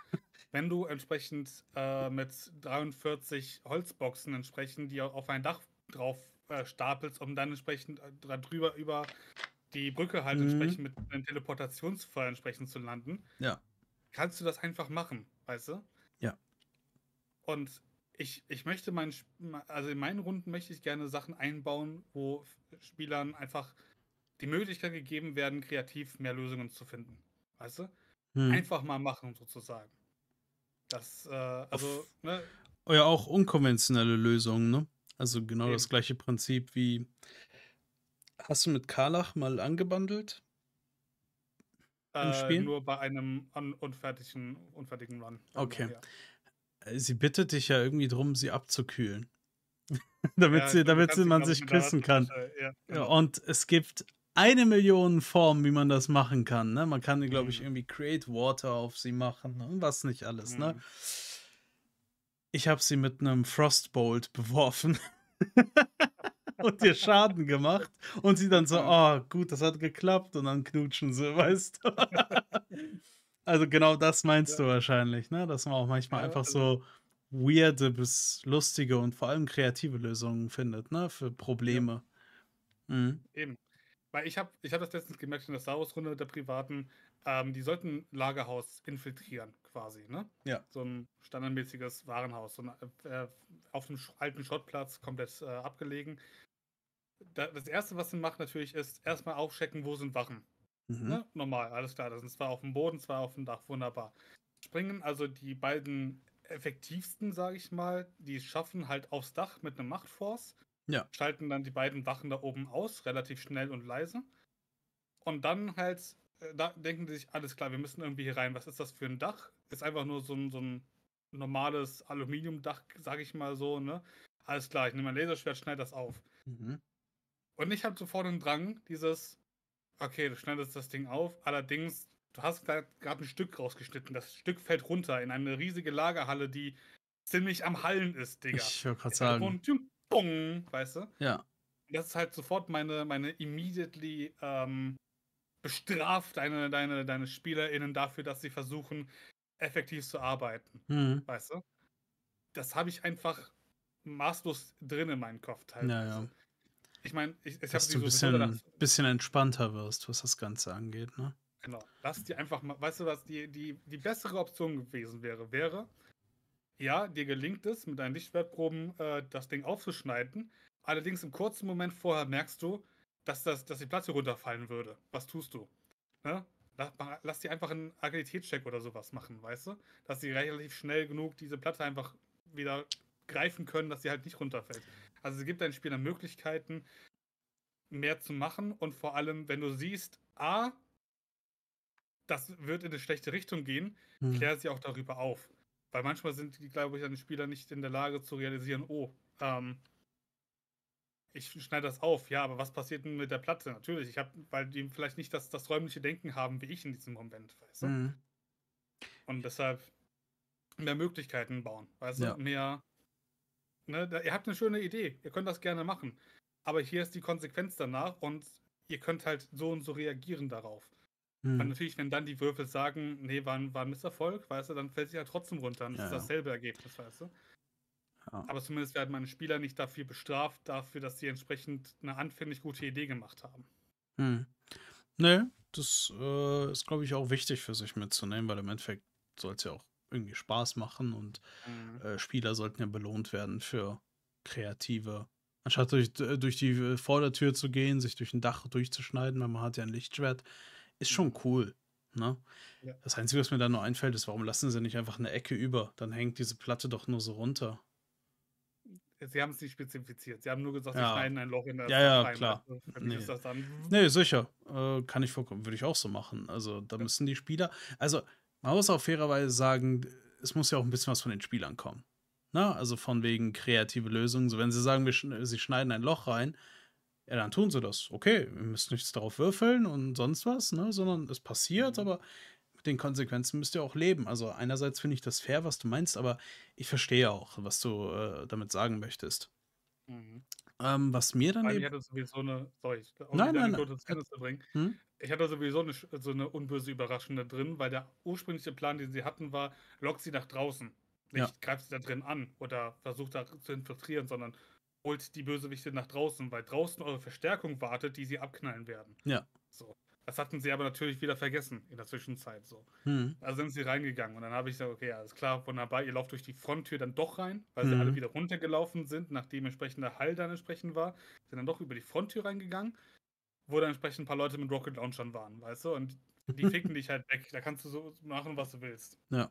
Wenn du entsprechend äh, mit 43 Holzboxen entsprechend die auf ein Dach drauf äh, stapelst, um dann entsprechend äh, drüber über die Brücke halt mhm. entsprechend mit einem Teleportationsfeuer entsprechend zu landen, ja. kannst du das einfach machen, weißt du? Ja. Und ich, ich möchte meinen, also in meinen Runden möchte ich gerne Sachen einbauen, wo Spielern einfach die Möglichkeit gegeben werden, kreativ mehr Lösungen zu finden. Weißt du? Hm. Einfach mal machen, sozusagen. Das, äh, also, ne? Ja, auch unkonventionelle Lösungen, ne? Also genau Eben. das gleiche Prinzip wie. Hast du mit Karlach mal angebandelt? Äh, nur bei einem un unfertigen, unfertigen Run. Okay. Ja sie bittet dich ja irgendwie drum, sie abzukühlen. damit ja, sie, damit sie man sich küssen kann. Ja, genau. Und es gibt eine Million Formen, wie man das machen kann. Ne? Man kann, glaube ich, mhm. irgendwie Create Water auf sie machen und was nicht alles. Ne? Mhm. Ne? Ich habe sie mit einem Frostbolt beworfen und dir Schaden gemacht. Und sie dann so, oh, gut, das hat geklappt. Und dann knutschen sie, weißt du. Also genau das meinst ja. du wahrscheinlich, ne? Dass man auch manchmal ja, einfach also so weirde bis lustige und vor allem kreative Lösungen findet, ne? Für Probleme. Ja. Mhm. Eben. Weil ich habe ich hab das letztens gemerkt in der Star Wars-Runde der Privaten, ähm, die sollten Lagerhaus infiltrieren, quasi, ne? Ja. So ein standardmäßiges Warenhaus. So ein, äh, auf einem alten Schrottplatz, komplett äh, abgelegen. Da, das erste, was sie macht, natürlich, ist erstmal aufchecken, wo sind Wachen. Mhm. Ne? Normal, alles klar. Das sind zwei auf dem Boden, zwei auf dem Dach, wunderbar. Springen also die beiden effektivsten, sage ich mal, die schaffen halt aufs Dach mit einem Machtforce. Ja. Schalten dann die beiden Wachen da oben aus, relativ schnell und leise. Und dann halt, äh, da denken die sich, alles klar, wir müssen irgendwie hier rein. Was ist das für ein Dach? Ist einfach nur so ein, so ein normales Aluminiumdach, sage ich mal so, ne? Alles klar, ich nehme mein Laserschwert, schneide das auf. Mhm. Und ich habe sofort den Drang, dieses, okay, du schneidest das Ding auf, allerdings, du hast gerade ein Stück rausgeschnitten. Das Stück fällt runter in eine riesige Lagerhalle, die ziemlich am Hallen ist, Digga. Ich wollte gerade sagen. Bong, weißt du? Ja. Das ist halt sofort meine, meine immediately ähm, bestraft deine, deine, deine SpielerInnen dafür, dass sie versuchen, effektiv zu arbeiten. Mhm. Weißt du? Das habe ich einfach maßlos drin in meinem Kopf teilweise. Ja, ja. Ich meine, ich, ich Dass du ein bisschen, bisschen entspannter wirst, was das Ganze angeht, ne? Genau. Lass dir einfach mal, weißt du, was die, die, die bessere Option gewesen wäre, wäre, ja, dir gelingt es, mit deinen Lichtwertproben äh, das Ding aufzuschneiden. Allerdings im kurzen Moment vorher merkst du, dass, das, dass die Platte runterfallen würde. Was tust du? Ne? Lass, lass die einfach einen Agilitätscheck oder sowas machen, weißt du? Dass sie relativ schnell genug diese Platte einfach wieder greifen können, dass sie halt nicht runterfällt. Also es gibt deinen Spielern Möglichkeiten, mehr zu machen und vor allem, wenn du siehst, A, das wird in eine schlechte Richtung gehen, hm. klär sie auch darüber auf. Weil manchmal sind die, glaube ich, an den Spieler nicht in der Lage zu realisieren, oh, ähm, ich schneide das auf, ja, aber was passiert denn mit der Platte? Natürlich, ich habe, weil die vielleicht nicht das, das räumliche Denken haben, wie ich in diesem Moment, weißt du? Mhm. Und deshalb mehr Möglichkeiten bauen, weißt ja. du? Mehr, ne, da, ihr habt eine schöne Idee, ihr könnt das gerne machen, aber hier ist die Konsequenz danach und ihr könnt halt so und so reagieren darauf. Mhm. Und natürlich, wenn dann die Würfel sagen, nee, war ein, war ein Misserfolg, weißt du, dann fällt sie ja trotzdem runter und ja, ist dasselbe Ergebnis, weißt du? Ja. Aber zumindest werden meine Spieler nicht dafür bestraft, dafür, dass sie entsprechend eine anfänglich gute Idee gemacht haben. Hm. Nee, das äh, ist, glaube ich, auch wichtig für sich mitzunehmen, weil im Endeffekt soll es ja auch irgendwie Spaß machen und mhm. äh, Spieler sollten ja belohnt werden für kreative. Anstatt durch, durch die Vordertür zu gehen, sich durch ein Dach durchzuschneiden, weil man hat ja ein Lichtschwert, ist schon cool. Ne? Ja. Das Einzige, was mir da nur einfällt, ist, warum lassen sie nicht einfach eine Ecke über? Dann hängt diese Platte doch nur so runter. Sie haben es nicht spezifiziert. Sie haben nur gesagt, ja. sie schneiden ein Loch in der Ja, ja, rein. klar. Also, nee. nee. sicher. Äh, kann ich vollkommen. Würde ich auch so machen. Also, da ja. müssen die Spieler. Also, man muss auch fairerweise sagen, es muss ja auch ein bisschen was von den Spielern kommen. Na, also von wegen kreative Lösungen. So, wenn sie sagen, wir sie schneiden ein Loch rein, ja, dann tun sie das. Okay, wir müssen nichts darauf würfeln und sonst was, ne? sondern es passiert, mhm. aber mit den Konsequenzen müsst ihr auch leben. Also einerseits finde ich das fair, was du meinst, aber ich verstehe auch, was du äh, damit sagen möchtest. Mhm. Ähm, was mir dann eben... Ich hatte sowieso eine, sorry, nein, nein, nein. zu bringen. Hm? Ich hatte sowieso eine, so eine unböse Überraschung da drin, weil der ursprüngliche Plan, den sie hatten, war, lockt sie nach draußen. Nicht ja. greift sie da drin an oder versucht da zu infiltrieren, sondern holt die Bösewichte nach draußen, weil draußen eure Verstärkung wartet, die sie abknallen werden. Ja. So. Das hatten sie aber natürlich wieder vergessen in der Zwischenzeit so. Hm. Also sind sie reingegangen und dann habe ich gesagt, okay, alles klar, wunderbar, ihr lauft durch die Fronttür dann doch rein, weil hm. sie alle wieder runtergelaufen sind, nachdem entsprechender Hall dann entsprechend war, sind dann doch über die Fronttür reingegangen, wo dann entsprechend ein paar Leute mit Rocket Launchern waren, weißt du, und die ficken dich halt weg. Da kannst du so machen, was du willst. Ja.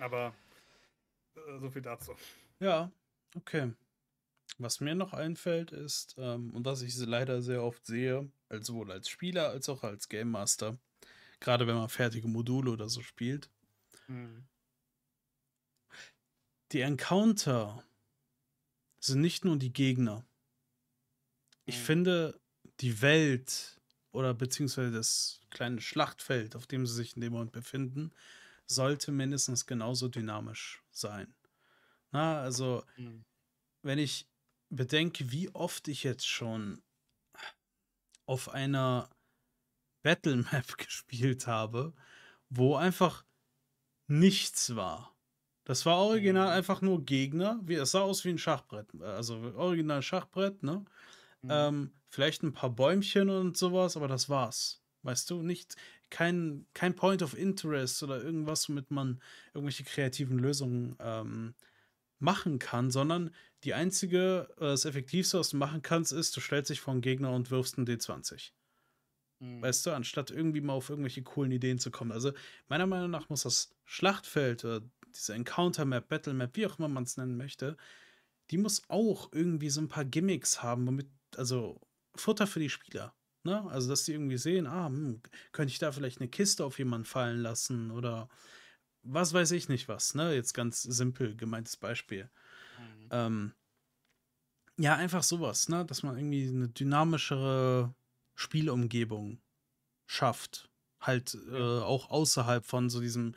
Aber äh, so viel dazu. Ja, okay. Was mir noch einfällt ist, ähm, und was ich leider sehr oft sehe, also sowohl als Spieler als auch als Game Master, gerade wenn man fertige Module oder so spielt, mhm. die Encounter sind nicht nur die Gegner. Ich mhm. finde, die Welt oder beziehungsweise das kleine Schlachtfeld, auf dem sie sich in dem Moment befinden, sollte mindestens genauso dynamisch sein. Na, also, mhm. wenn ich bedenke, wie oft ich jetzt schon auf einer Battle Map gespielt habe, wo einfach nichts war. Das war original mhm. einfach nur Gegner. Wie, es sah aus wie ein Schachbrett. Also original Schachbrett, ne? Mhm. Ähm, vielleicht ein paar Bäumchen und sowas, aber das war's. Weißt du, nicht kein, kein Point of Interest oder irgendwas, womit man irgendwelche kreativen Lösungen ähm, machen kann, sondern die einzige, äh, das Effektivste, was du machen kannst, ist, du stellst dich vor einen Gegner und wirfst einen D20. Mhm. Weißt du, anstatt irgendwie mal auf irgendwelche coolen Ideen zu kommen. Also, meiner Meinung nach muss das Schlachtfeld oder diese Encounter-Map, Battle-Map, wie auch immer man es nennen möchte, die muss auch irgendwie so ein paar Gimmicks haben, womit, also Futter für die Spieler. Ne? Also, dass sie irgendwie sehen, ah, hm, könnte ich da vielleicht eine Kiste auf jemanden fallen lassen oder was weiß ich nicht was, ne? Jetzt ganz simpel gemeintes Beispiel. Mhm. Ähm, ja, einfach sowas, ne? Dass man irgendwie eine dynamischere Spielumgebung schafft. Halt äh, auch außerhalb von so diesem,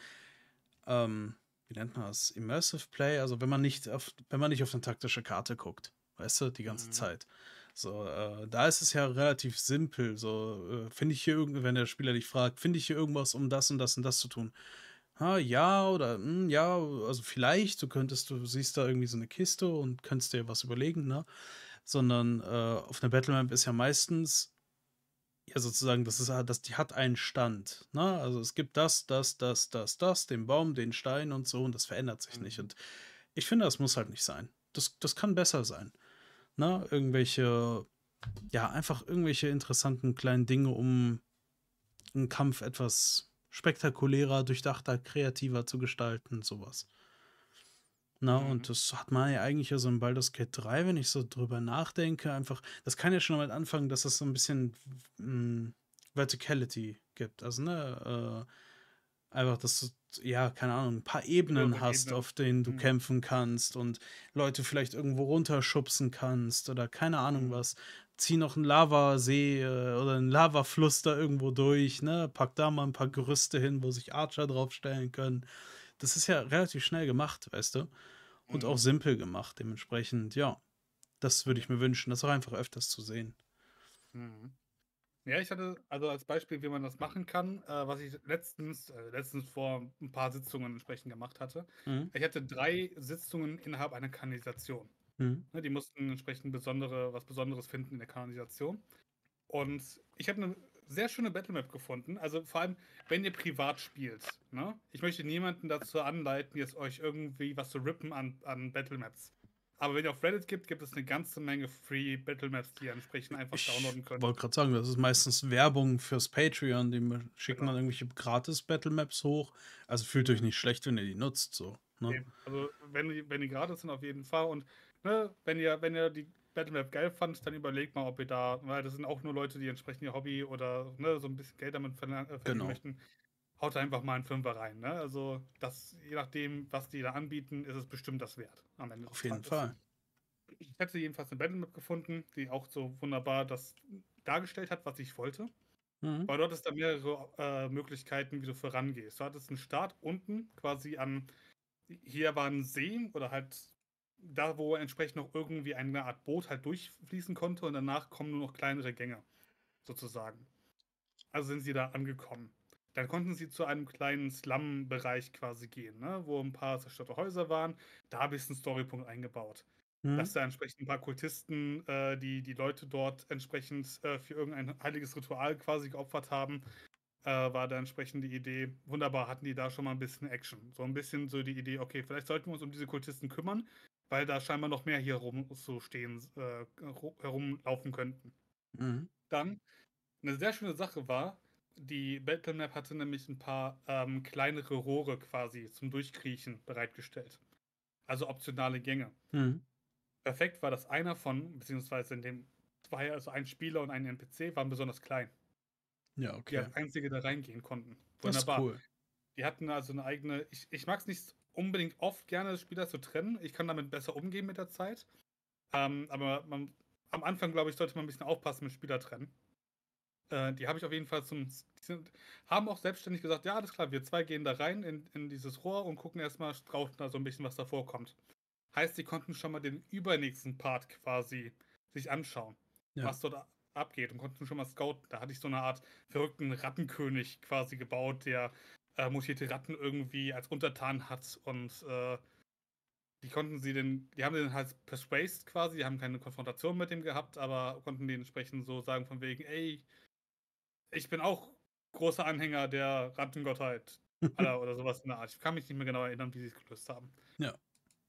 ähm, wie nennt man das, Immersive Play, also wenn man nicht auf, wenn man nicht auf eine taktische Karte guckt, weißt du, die ganze mhm. Zeit. So, äh, da ist es ja relativ simpel. So, äh, finde ich hier irgend, wenn der Spieler dich fragt, finde ich hier irgendwas, um das und das und das zu tun? Ha, ja oder hm, ja, also vielleicht, du könntest, du siehst da irgendwie so eine Kiste und könntest dir was überlegen, ne? Sondern äh, auf einer Battlemap ist ja meistens ja sozusagen, das ist das, die hat einen Stand. Ne? Also es gibt das, das, das, das, das, den Baum, den Stein und so, und das verändert sich mhm. nicht. Und ich finde, das muss halt nicht sein. Das, das kann besser sein. Ne? Irgendwelche, ja, einfach irgendwelche interessanten kleinen Dinge, um einen Kampf etwas spektakulärer, durchdachter, kreativer zu gestalten, sowas. Na, mhm. und das hat man ja eigentlich ja so in Baldur's Gate 3, wenn ich so drüber nachdenke, einfach, das kann ja schon damit anfangen, dass es so ein bisschen mh, hm, Verticality gibt. Also, ne, äh, einfach, dass du, ja, keine Ahnung, ein paar Ebenen hast, Ebene. auf denen du mhm. kämpfen kannst und Leute vielleicht irgendwo runterschubsen kannst oder keine Ahnung mhm. was. Zieh noch einen Lavasee äh, oder einen Lavafluss da irgendwo durch, ne? Pack da mal ein paar Gerüste hin, wo sich Archer draufstellen können. Das ist ja relativ schnell gemacht, weißt du? und mhm. auch simpel gemacht. Dementsprechend, ja, das würde ich mir wünschen, das auch einfach öfters zu sehen. Mhm. Ja, ich hatte also als Beispiel, wie man das machen kann, äh, was ich letztens, äh, letztens vor ein paar Sitzungen entsprechend gemacht hatte. Mhm. Ich hatte drei Sitzungen innerhalb einer Kanalisation. Mhm. Ne, die mussten entsprechend besondere, was Besonderes finden in der Kanalisation. Und ich habe eine sehr schöne Battlemap gefunden. Also vor allem, wenn ihr privat spielt. Ne? Ich möchte niemanden dazu anleiten, jetzt euch irgendwie was zu rippen an, an Battlemaps. Aber wenn ihr auf Reddit gibt, gibt es eine ganze Menge Free Battlemaps, die ihr entsprechend einfach ich downloaden könnt. Ich wollte gerade sagen, das ist meistens Werbung fürs Patreon, die schicken genau. dann irgendwelche gratis Battlemaps hoch. Also fühlt euch nicht schlecht, wenn ihr die nutzt. So, ne? Also wenn die, wenn die gratis sind, auf jeden Fall. Und ne, wenn ihr, wenn ihr die Battlemap geil fand, dann überlegt mal, ob ihr da, weil das sind auch nur Leute, die entsprechend ihr Hobby oder ne, so ein bisschen Geld damit verdienen äh, genau. möchten, haut einfach mal einen Fünfer rein. Ne? Also das, je nachdem, was die da anbieten, ist es bestimmt das wert am Ende. Auf jeden Fall. Ich hätte jedenfalls eine Battlemap gefunden, die auch so wunderbar das dargestellt hat, was ich wollte. Mhm. Weil dort ist da mehrere äh, Möglichkeiten, wie du vorangehst. Du hattest einen Start unten quasi an, hier war ein See oder halt da, wo entsprechend noch irgendwie eine Art Boot halt durchfließen konnte und danach kommen nur noch kleinere Gänge, sozusagen. Also sind sie da angekommen. Dann konnten sie zu einem kleinen Slum-Bereich quasi gehen, ne? wo ein paar zerstörte Häuser waren. Da habe ich einen Storypunkt eingebaut. Mhm. Dass da entsprechend ein paar Kultisten, äh, die die Leute dort entsprechend äh, für irgendein heiliges Ritual quasi geopfert haben, äh, war da entsprechend die Idee. Wunderbar, hatten die da schon mal ein bisschen Action. So ein bisschen so die Idee, okay, vielleicht sollten wir uns um diese Kultisten kümmern, weil da scheinbar noch mehr hier rum so stehen, äh, herumlaufen könnten. Mhm. Dann eine sehr schöne Sache war, die Battlemap hatte nämlich ein paar ähm, kleinere Rohre quasi zum Durchkriechen bereitgestellt. Also optionale Gänge. Mhm. Perfekt war, dass einer von, beziehungsweise in dem zwei, also ein Spieler und ein NPC, waren besonders klein. Ja, okay. Die als einzige da reingehen konnten. Wunderbar. Das ist cool. Die hatten also eine eigene, ich, ich mag es nicht unbedingt oft gerne Spieler zu trennen. Ich kann damit besser umgehen mit der Zeit. Ähm, aber man, am Anfang, glaube ich, sollte man ein bisschen aufpassen mit Spieler trennen. Äh, die habe ich auf jeden Fall zum. Die sind, haben auch selbstständig gesagt: Ja, alles klar, wir zwei gehen da rein in, in dieses Rohr und gucken erstmal draußen da so ein bisschen, was da vorkommt. Heißt, sie konnten schon mal den übernächsten Part quasi sich anschauen, ja. was dort abgeht und konnten schon mal scouten. Da hatte ich so eine Art verrückten Rattenkönig quasi gebaut, der äh, mutierte Ratten irgendwie als Untertan hat und äh, die konnten sie den, die haben den halt persuased quasi, die haben keine Konfrontation mit dem gehabt, aber konnten den entsprechend so sagen von wegen, ey, ich bin auch großer Anhänger der Rattengottheit oder sowas in der Art. Ich kann mich nicht mehr genau erinnern, wie sie es gelöst haben. Ja.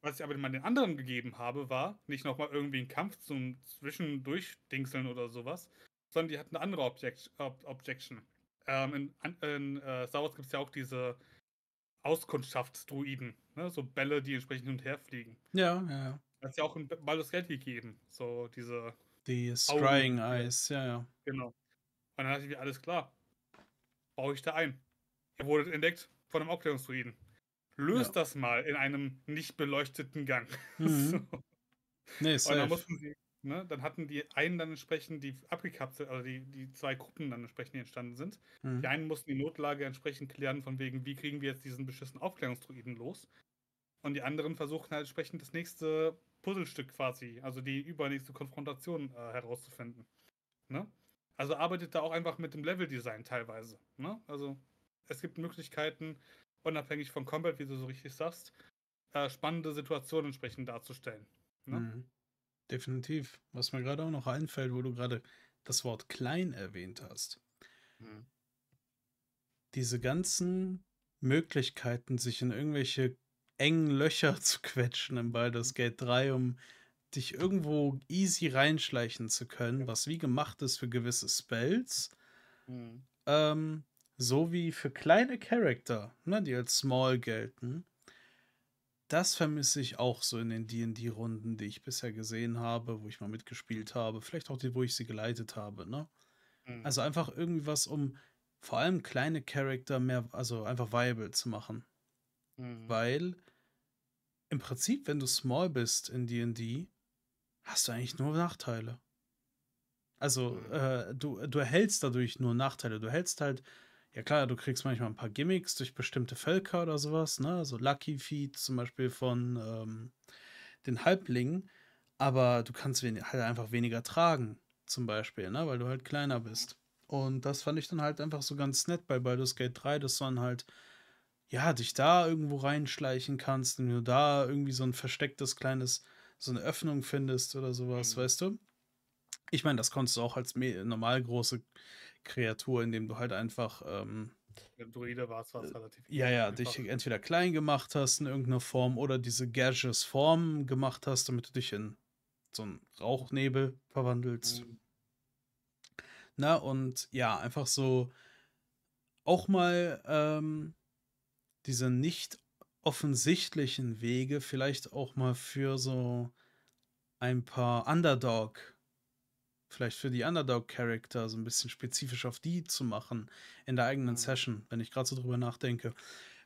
Was ich aber mal den anderen gegeben habe, war nicht nochmal irgendwie ein Kampf zum Zwischendurchdingseln oder sowas, sondern die hatten eine andere Object Ob Objection. Ähm, in in äh, Star Wars gibt es ja auch diese Auskundschaftsdruiden, ne? so Bälle, die entsprechend hin und her fliegen. Ja, ja, ja. Hat es ja auch in Baldur's Gate gegeben, so diese Die Scrying Eyes, ja, ja. Genau. Und dann dachte ich mir, alles klar, baue ich da ein. Ihr wurdet entdeckt von einem Aufklärungsdruiden. Löst ja. das mal in einem nicht beleuchteten Gang. Mhm. so. Nee, safe. Und dann mussten sie Ne? Dann hatten die einen dann entsprechend die abgekapselt, also die, die zwei Gruppen dann entsprechend entstanden sind. Mhm. Die einen mussten die Notlage entsprechend klären, von wegen, wie kriegen wir jetzt diesen beschissenen Aufklärungsdruiden los. Und die anderen versuchen halt entsprechend das nächste Puzzlestück quasi, also die übernächste Konfrontation äh, herauszufinden. Ne? Also arbeitet da auch einfach mit dem Leveldesign teilweise. Ne? Also es gibt Möglichkeiten, unabhängig von Combat, wie du so richtig sagst, äh, spannende Situationen entsprechend darzustellen. Ne? Mhm. Definitiv. Was mir gerade auch noch einfällt, wo du gerade das Wort klein erwähnt hast. Mhm. Diese ganzen Möglichkeiten, sich in irgendwelche engen Löcher zu quetschen im Baldur's Gate 3, um dich irgendwo easy reinschleichen zu können, was wie gemacht ist für gewisse Spells. Mhm. Ähm, so wie für kleine Charakter, ne, die als small gelten. Das vermisse ich auch so in den D&D-Runden, die ich bisher gesehen habe, wo ich mal mitgespielt habe. Vielleicht auch die, wo ich sie geleitet habe, ne? Mhm. Also einfach irgendwie was, um vor allem kleine Charakter mehr, also einfach viable zu machen. Mhm. Weil im Prinzip, wenn du small bist in D&D, hast du eigentlich nur Nachteile. Also, mhm. äh, du, du erhältst dadurch nur Nachteile. Du erhältst halt, ja klar, du kriegst manchmal ein paar Gimmicks durch bestimmte Völker oder sowas, ne? Also Lucky Feet zum Beispiel von ähm, den Halblingen, aber du kannst halt einfach weniger tragen, zum Beispiel, ne? Weil du halt kleiner bist. Und das fand ich dann halt einfach so ganz nett bei Baldur's Gate 3, dass du dann halt, ja, dich da irgendwo reinschleichen kannst und du da irgendwie so ein verstecktes kleines so eine Öffnung findest oder sowas, mhm. weißt du? Ich meine, das konntest du auch als normal große Kreatur, indem du halt einfach. Ähm, Im Druide war es relativ. Ja, ja, einfach. dich entweder klein gemacht hast in irgendeiner Form oder diese gaseous Form gemacht hast, damit du dich in so einen Rauchnebel verwandelst. Mhm. Na, und ja, einfach so auch mal ähm, diese nicht offensichtlichen Wege vielleicht auch mal für so ein paar Underdog, vielleicht für die Underdog-Charakter so ein bisschen spezifisch auf die zu machen in der eigenen mhm. Session, wenn ich gerade so drüber nachdenke.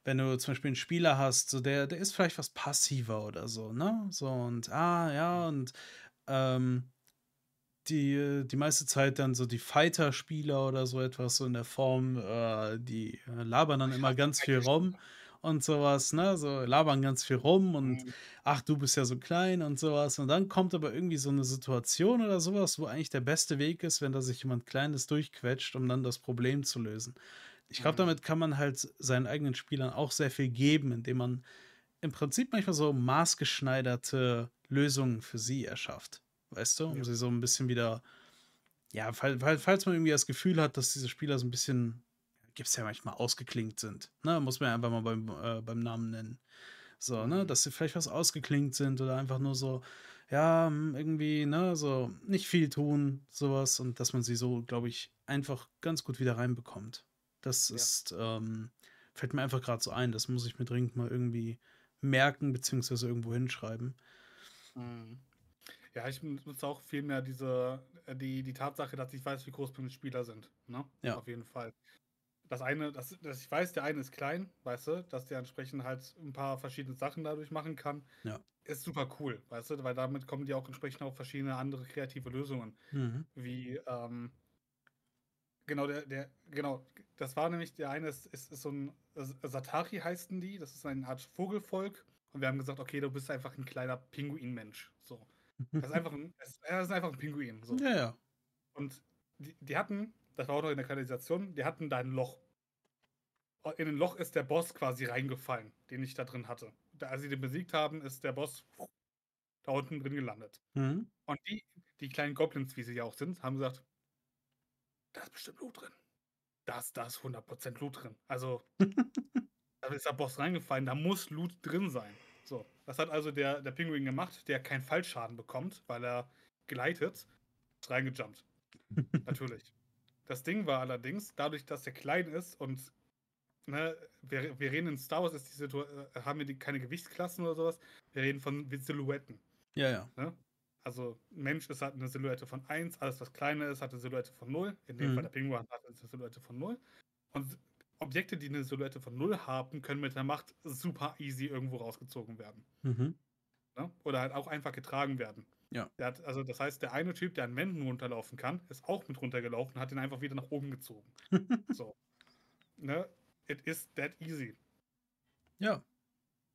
Wenn du zum Beispiel einen Spieler hast, so der, der ist vielleicht was passiver oder so, ne? So und ah, ja, und ähm, die, die meiste Zeit dann so die Fighter-Spieler oder so etwas, so in der Form, äh, die äh, labern dann immer ganz viel rum und sowas, ne? So labern ganz viel rum und mhm. ach, du bist ja so klein und sowas. Und dann kommt aber irgendwie so eine Situation oder sowas, wo eigentlich der beste Weg ist, wenn da sich jemand Kleines durchquetscht, um dann das Problem zu lösen. Ich glaube, mhm. damit kann man halt seinen eigenen Spielern auch sehr viel geben, indem man im Prinzip manchmal so maßgeschneiderte Lösungen für sie erschafft. Weißt du? Um ja. sie so ein bisschen wieder, ja, falls man irgendwie das Gefühl hat, dass diese Spieler so ein bisschen gibt es ja manchmal ausgeklingt sind. Ne? Muss man ja einfach mal beim, äh, beim Namen nennen. So, ne, mhm. dass sie vielleicht was ausgeklingt sind oder einfach nur so, ja, hm, irgendwie, ne, so nicht viel tun, sowas und dass man sie so, glaube ich, einfach ganz gut wieder reinbekommt. Das ja. ist, ähm, fällt mir einfach gerade so ein, das muss ich mir dringend mal irgendwie merken, beziehungsweise irgendwo hinschreiben. Mhm. Ja, ich nutze auch viel mehr diese, äh, die, die Tatsache, dass ich weiß, wie groß meine Spieler sind. Ne? Ja. Auf jeden Fall das eine, das, das, ich weiß, der eine ist klein, weißt du, dass der entsprechend halt ein paar verschiedene Sachen dadurch machen kann. Ja. Ist super cool, weißt du, weil damit kommen die auch entsprechend auf verschiedene andere kreative Lösungen. Mhm. Wie, ähm, genau, der, der, genau, das war nämlich, der eine ist, ist, ist so ein, Satari heißen die, das ist eine Art Vogelvolk. Und wir haben gesagt, okay, du bist einfach ein kleiner Pinguinmensch. So. Das ist einfach ein, das ist einfach ein Pinguin. So. Ja, ja. Und die, die hatten das war auch noch in der Kanalisation, die hatten da ein Loch. In ein Loch ist der Boss quasi reingefallen, den ich da drin hatte. Als sie den besiegt haben, ist der Boss da unten drin gelandet. Mhm. Und die, die kleinen Goblins, wie sie ja auch sind, haben gesagt, da ist bestimmt Loot drin. Da ist, da ist 100% Loot drin. Also, da ist der Boss reingefallen, da muss Loot drin sein. So, das hat also der, der Pinguin gemacht, der keinen Fallschaden bekommt, weil er gleitet, ist reingejumpt. Natürlich. Das Ding war allerdings, dadurch, dass er klein ist und ne, wir, wir reden in Star Wars, ist die Situation, äh, haben wir die, keine Gewichtsklassen oder sowas, wir reden von Silhouetten. Ja, ja. Ne? Also Mensch ist, hat eine Silhouette von 1, alles was kleiner ist, hat eine Silhouette von 0. In dem mhm. Fall der Pinguin hat eine Silhouette von 0. Und Objekte, die eine Silhouette von 0 haben, können mit der Macht super easy irgendwo rausgezogen werden. Mhm. Ne? Oder halt auch einfach getragen werden. Ja. Hat, also das heißt, der eine Typ, der an Wänden runterlaufen kann, ist auch mit runtergelaufen und hat ihn einfach wieder nach oben gezogen. so. Ne? It is that easy. Ja.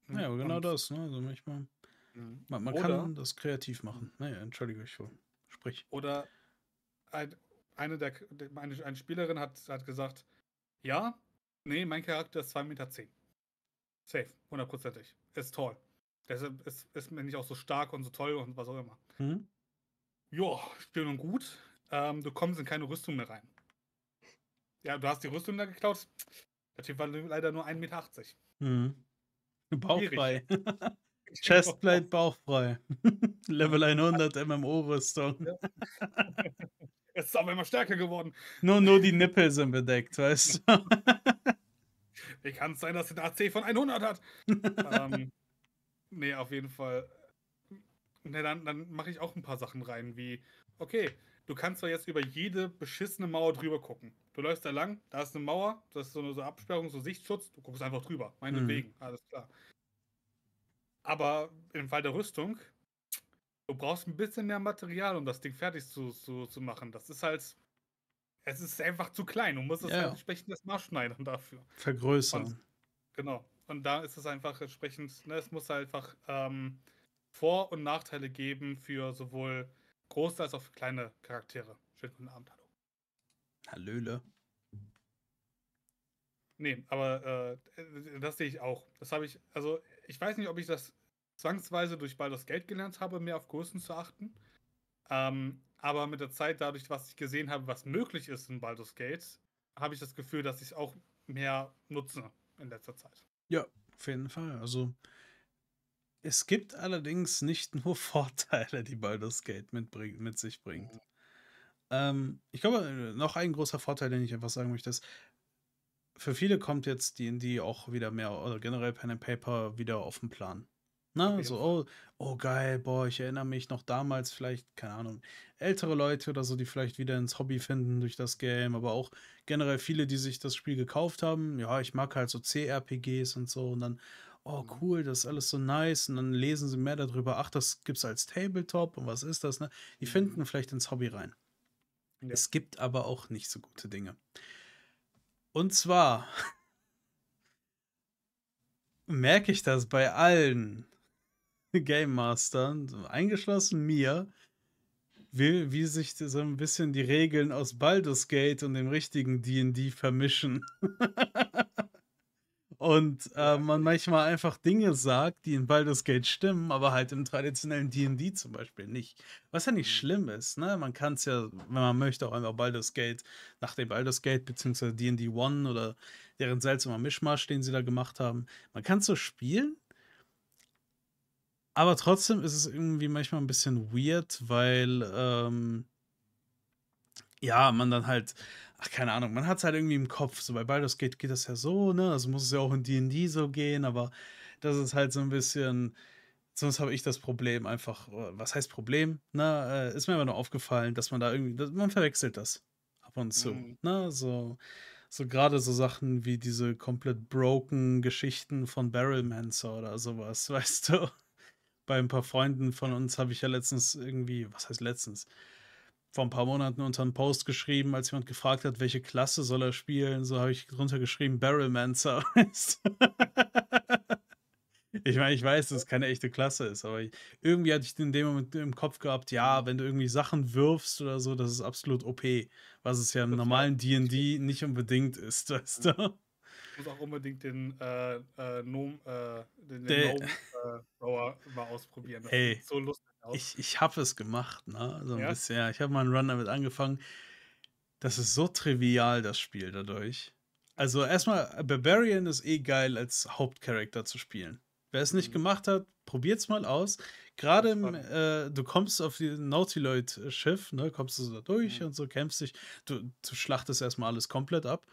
Hm, ja, genau und, das. Ne? Also manchmal. Mhm. Man, man kann das kreativ machen. Naja, entschuldige ich wohl. Sprich. Oder ein, eine, der, eine, eine Spielerin hat, hat gesagt, ja, nee, mein Charakter ist 2,10 Meter. Zehn. Safe, hundertprozentig. Ist toll. Deshalb ist, ist mir nicht auch so stark und so toll und was auch immer. Mhm. Ja, schön und gut. Ähm, du kommst in keine Rüstung mehr rein. Ja, du hast die Rüstung da geklaut. Der Typ war leider nur 1,80 Meter. Mhm. Bauchfrei. Chestplate bauchfrei. Level 100 MMO-Rüstung. Es ist aber immer stärker geworden. Nur, nur die Nippel sind bedeckt, weißt du? Wie kann es sein, dass er AC von 100 hat? ähm, nee, auf jeden Fall. Ne, dann, dann mache ich auch ein paar Sachen rein, wie, okay, du kannst zwar jetzt über jede beschissene Mauer drüber gucken. Du läufst da lang, da ist eine Mauer, das ist so eine so Absperrung, so Sichtschutz, du guckst einfach drüber, meinetwegen, mhm. alles klar. Aber im Fall der Rüstung, du brauchst ein bisschen mehr Material, um das Ding fertig zu, zu, zu machen. Das ist halt, es ist einfach zu klein. Du musst es ja, halt entsprechend das Maß schneiden dafür. Vergrößern. Und, genau. Und da ist es einfach entsprechend, ne, es muss einfach ähm, Vor- und Nachteile geben für sowohl große als auch für kleine Charaktere. Schönen guten Abend, hallo. Hallöle. Nee, aber äh, das sehe ich auch. Das habe ich, also ich weiß nicht, ob ich das zwangsweise durch Baldur's Gate gelernt habe, mehr auf Größen zu achten. Ähm, aber mit der Zeit, dadurch, was ich gesehen habe, was möglich ist in Baldur's Gate, habe ich das Gefühl, dass ich es auch mehr nutze in letzter Zeit. Ja, auf jeden Fall. Also es gibt allerdings nicht nur Vorteile, die Baldur's Gate mitbring mit sich bringt. Mhm. Ähm, ich glaube, noch ein großer Vorteil, den ich einfach sagen möchte, ist, für viele kommt jetzt D&D auch wieder mehr oder generell Pen and Paper wieder auf den Plan. Ne? So, oh, oh geil, boah, ich erinnere mich noch damals vielleicht, keine Ahnung, ältere Leute oder so, die vielleicht wieder ins Hobby finden durch das Game, aber auch generell viele, die sich das Spiel gekauft haben. Ja, ich mag halt so CRPGs und so und dann, oh mhm. cool, das ist alles so nice und dann lesen sie mehr darüber, ach, das gibt's als Tabletop und was ist das, ne? Die finden mhm. vielleicht ins Hobby rein. Ja. Es gibt aber auch nicht so gute Dinge. Und zwar merke ich das bei allen Game Mastern, eingeschlossen mir, wie, wie sich so ein bisschen die Regeln aus Baldur's Gate und dem richtigen D&D vermischen. und äh, man manchmal einfach Dinge sagt, die in Baldur's Gate stimmen, aber halt im traditionellen D&D zum Beispiel nicht. Was ja nicht mhm. schlimm ist, ne? Man kann es ja, wenn man möchte, auch einfach Baldur's Gate, nach dem Baldur's Gate beziehungsweise D&D One oder deren seltsamer Mischmasch, den sie da gemacht haben, man kann es so spielen, aber trotzdem ist es irgendwie manchmal ein bisschen weird, weil ähm, ja, man dann halt ach, keine Ahnung, man hat es halt irgendwie im Kopf. So bei Baldur's Gate geht das ja so, ne? Also muss es ja auch in D&D so gehen, aber das ist halt so ein bisschen, sonst habe ich das Problem einfach, äh, was heißt Problem? Ne? Äh, ist mir immer nur aufgefallen, dass man da irgendwie, man verwechselt das ab und zu, mhm. ne? So, so gerade so Sachen wie diese komplett broken Geschichten von Barrelmancer oder sowas, weißt du? Bei ein paar Freunden von uns habe ich ja letztens irgendwie, was heißt letztens? Vor ein paar Monaten unter einen Post geschrieben, als jemand gefragt hat, welche Klasse soll er spielen. So habe ich drunter geschrieben, Barrelmancer. ich meine, ich weiß, dass es keine echte Klasse ist, aber ich, irgendwie hatte ich in dem Moment im Kopf gehabt, ja, wenn du irgendwie Sachen wirfst oder so, das ist absolut OP, was es ja im normalen D&D nicht unbedingt ist, weißt du? Ich muss auch unbedingt den äh, äh, Nom, äh, den, den Gnome äh, mal ausprobieren. Das hey, so lustig. Ich, ich habe es gemacht, ne? So ein ja? bisschen. Ja. Ich habe mal einen Run damit angefangen. Das ist so trivial, das Spiel dadurch. Also erstmal, Barbarian ist eh geil als Hauptcharakter zu spielen. Wer es nicht mhm. gemacht hat, probiert's mal aus. Gerade äh, du kommst auf die Nautiloid-Schiff, ne, kommst du so da durch mhm. und so kämpfst dich, du, du schlachtest erstmal alles komplett ab.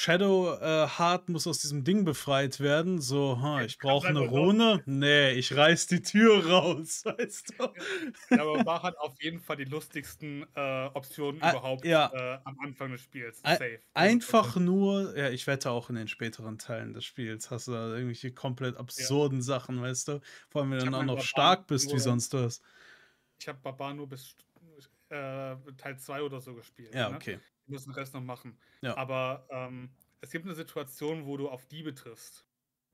Shadow äh, Heart muss aus diesem Ding befreit werden. So, ha, ich brauche eine Rune. Nee, ich reiß die Tür raus, weißt du? Ja, aber war halt auf jeden Fall die lustigsten äh, Optionen ah, überhaupt ja. äh, am Anfang des Spiels. Safe. Einfach nur, ja, ich wette auch in den späteren Teilen des Spiels hast du da irgendwelche komplett absurden ja. Sachen, weißt du? Vor allem, wenn du dann auch noch stark bist wie sonst was. ich habe Barbar nur bis äh, Teil 2 oder so gespielt. Ja, ne? okay. Ne? Wir müssen den Rest noch machen. Ja. Aber ähm, es gibt eine Situation, wo du auf Diebe triffst.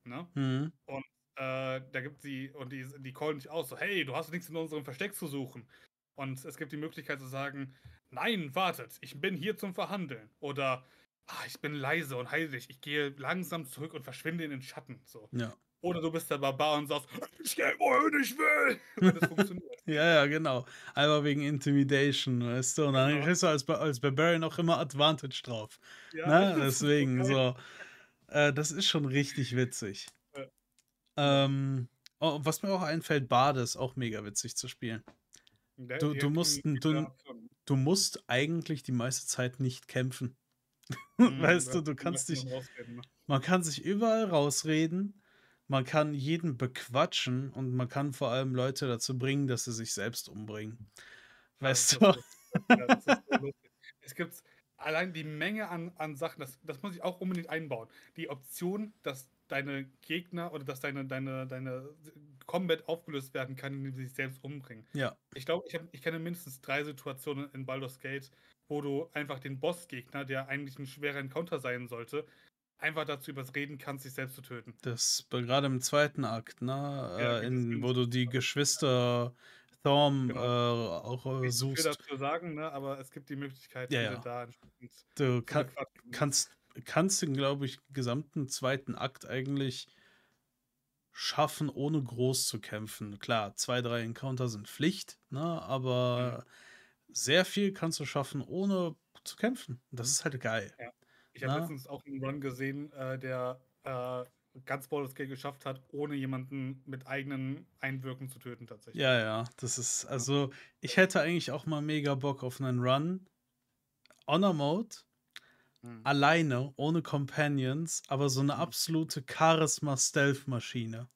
Ne? Mhm. Und äh, da gibt sie, und die, die callen dich aus, so, hey, du hast nichts in unserem Versteck zu suchen. Und es gibt die Möglichkeit zu sagen, nein, wartet, ich bin hier zum Verhandeln. Oder, ah, ich bin leise und heilig, ich gehe langsam zurück und verschwinde in den Schatten. So. Ja. Oder du bist der Barbar und sagst, ich gehe wohin ich will. Wenn das funktioniert. ja, ja, genau. Einfach wegen Intimidation, weißt du. Und dann genau. kriegst du als, als Barbarian auch immer Advantage drauf. Ja, ne? Deswegen, so. Äh, das ist schon richtig witzig. Ja. Ähm, oh, was mir auch einfällt, Bade ist auch mega witzig zu spielen. Du, du, musst, du, du musst eigentlich die meiste Zeit nicht kämpfen. Mhm, weißt du, du kannst dich. Ne? Man kann sich überall rausreden man kann jeden bequatschen und man kann vor allem Leute dazu bringen, dass sie sich selbst umbringen. Weißt du? es gibt allein die Menge an, an Sachen, das, das muss ich auch unbedingt einbauen. Die Option, dass deine Gegner oder dass deine, deine, deine Combat aufgelöst werden kann, indem sie sich selbst umbringen. Ja. Ich glaube, ich, ich kenne mindestens drei Situationen in Baldur's Gate, wo du einfach den Bossgegner, der eigentlich ein schwerer Encounter sein sollte, einfach dazu überreden kannst, sich selbst zu töten. Das gerade im zweiten Akt, ne? Ja, äh, in, wo du die Geschwister Thorm genau. äh, auch äh, ich suchst. Ich dazu sagen, ne? aber es gibt die Möglichkeit, ja, ja. da Du kann, kannst, kannst den, glaube ich, gesamten zweiten Akt eigentlich schaffen, ohne groß zu kämpfen. Klar, zwei, drei Encounter sind Pflicht, ne? aber mhm. sehr viel kannst du schaffen, ohne zu kämpfen. Das ist halt geil. Ja. Ich habe letztens auch einen Run gesehen, äh, der äh, ganz Baldur's Gate geschafft hat, ohne jemanden mit eigenen Einwirken zu töten tatsächlich. Ja, ja, das ist, also ich hätte eigentlich auch mal mega Bock auf einen Run. Honor Mode, hm. alleine, ohne Companions, aber so eine hm. absolute Charisma-Stealth-Maschine.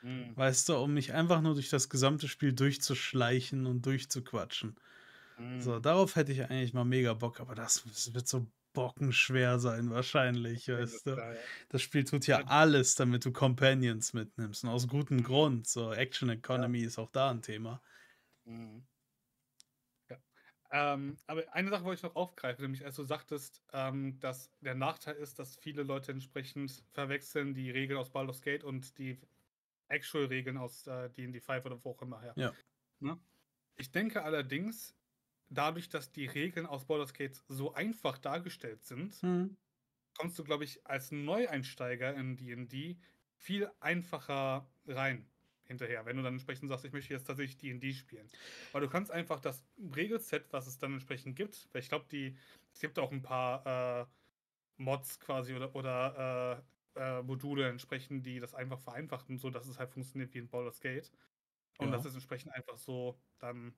Hm. Weißt du, um mich einfach nur durch das gesamte Spiel durchzuschleichen und durchzuquatschen. Hm. So, darauf hätte ich eigentlich mal mega Bock, aber das wird so bockenschwer sein, wahrscheinlich, weißt du. Das Spiel tut ja alles, damit du Companions mitnimmst. Und aus gutem. Grund. So, Action Economy ja. ist auch da ein Thema. Mhm. Ja. Ähm, aber eine Sache wollte ich noch aufgreifen, nämlich als du sagtest, ähm, dass der Nachteil ist, dass viele Leute entsprechend verwechseln die Regeln aus Baldur's Gate und die Actual-Regeln aus äh, D&D 5 oder wo auch immer her. Ja. Ne? Ich denke allerdings, dadurch, dass die Regeln aus Baldur's Gate so einfach dargestellt sind, mhm. kommst du, glaube ich, als Neueinsteiger in D&D viel einfacher rein hinterher, wenn du dann entsprechend sagst, ich möchte jetzt tatsächlich D&D spielen. Weil du kannst einfach das Regelset, was es dann entsprechend gibt, weil ich glaube, die es gibt auch ein paar äh, Mods quasi oder, oder äh, äh, Module entsprechend, die das einfach vereinfachen, so dass es halt funktioniert wie in Baldur's Gate. Und ja. das ist entsprechend einfach so dann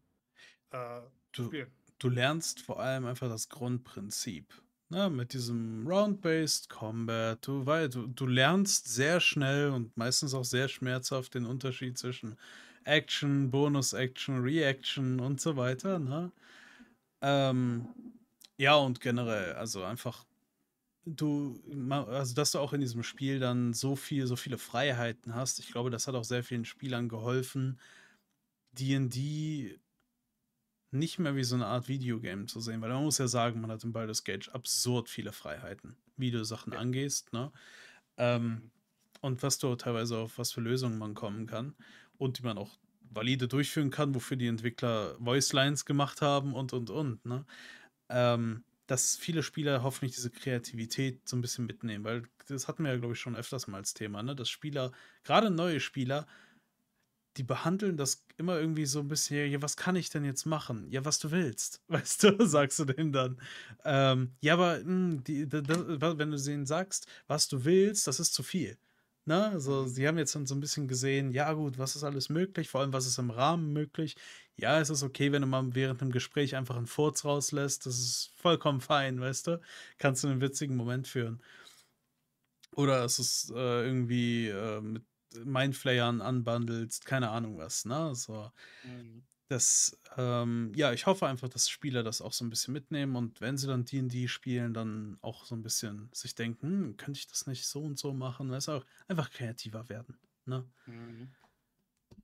äh, du, du lernst vor allem einfach das Grundprinzip. Ne, mit diesem Round-Based Combat. Du, weil, du, du lernst sehr schnell und meistens auch sehr schmerzhaft den Unterschied zwischen Action, Bonus-Action, Reaction und so weiter. Ne? Ähm, ja, und generell, also einfach, du, also dass du auch in diesem Spiel dann so viel, so viele Freiheiten hast. Ich glaube, das hat auch sehr vielen Spielern geholfen, D&D nicht mehr wie so eine Art Videogame zu sehen, weil man muss ja sagen, man hat in Baldur's Gate absurd viele Freiheiten, wie du Sachen ja. angehst, ne? Ähm, und was du teilweise auf was für Lösungen man kommen kann und die man auch valide durchführen kann, wofür die Entwickler Voicelines gemacht haben und und und, ne? Ähm, dass viele Spieler hoffentlich diese Kreativität so ein bisschen mitnehmen, weil das hatten wir ja, glaube ich, schon öfters mal als Thema, ne? Dass Spieler, gerade neue Spieler, die behandeln das immer irgendwie so ein bisschen, ja, was kann ich denn jetzt machen? Ja, was du willst, weißt du, sagst du denen dann. Ähm, ja, aber mh, hm, die, die, wenn du denen sagst, was du willst, das ist zu viel. Ne? Also, sie haben jetzt dann so ein bisschen gesehen, ja gut, was ist alles möglich, vor allem was ist im Rahmen möglich. Ja, es ist okay, wenn du mal während einem Gespräch einfach einen Furz rauslässt, das ist vollkommen fein, weißt du? Kannst du einen witzigen Moment führen. Oder es ist äh, irgendwie äh, mit Mindflayern anbandelst, keine Ahnung was, ne? So. Mhm. Das, ähm, ja, ich hoffe einfach, dass Spieler das auch so ein bisschen mitnehmen und wenn sie dann DD spielen, dann auch so ein bisschen sich denken, hm, könnte ich das nicht so und so machen? Weißt auch einfach kreativer werden. Ne? Mhm.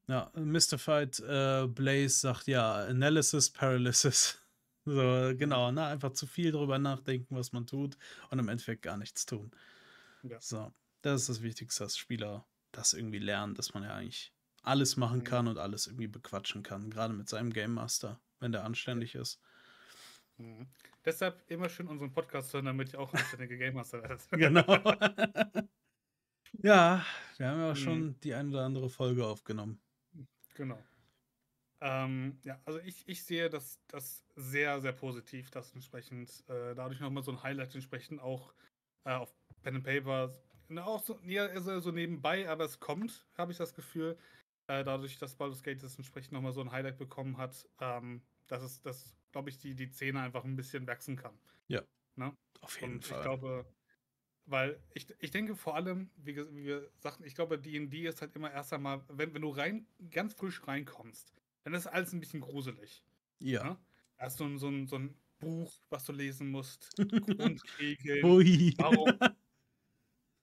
Ja, Mystified äh, Blaze sagt ja, Analysis Paralysis. So, genau, ne? Einfach zu viel drüber nachdenken, was man tut und im Endeffekt gar nichts tun. Ja. So, das ist das Wichtigste, dass Spieler das irgendwie lernen, dass man ja eigentlich alles machen mhm. kann und alles irgendwie bequatschen kann, gerade mit seinem Game Master, wenn der anständig ist. Mhm. Deshalb immer schön unseren Podcast hören, damit ihr auch anständige Game Master werdet. genau. ja, wir haben ja auch mhm. schon die eine oder andere Folge aufgenommen. Genau. Ähm, ja, also ich, ich sehe das, das sehr, sehr positiv, dass entsprechend äh, dadurch nochmal so ein Highlight entsprechend auch äh, auf Pen and Paper, ne, auch so, ja, so, so nebenbei, aber es kommt, habe ich das Gefühl, äh, dadurch, dass Baldur's Gate das entsprechend nochmal so ein Highlight bekommen hat, ähm, dass es, dass, glaube ich, die, die Szene einfach ein bisschen wachsen kann. Ja. Ne? Auf jeden Und Fall. Ich glaube, weil ich, ich denke vor allem, wie, wie wir sagten, ich glaube, DD ist halt immer erst einmal, wenn, wenn du rein, ganz frisch reinkommst, dann ist alles ein bisschen gruselig. Ja. Ne? Du so ein, so ein Buch, was du lesen musst, Grundregeln. Ui. Warum,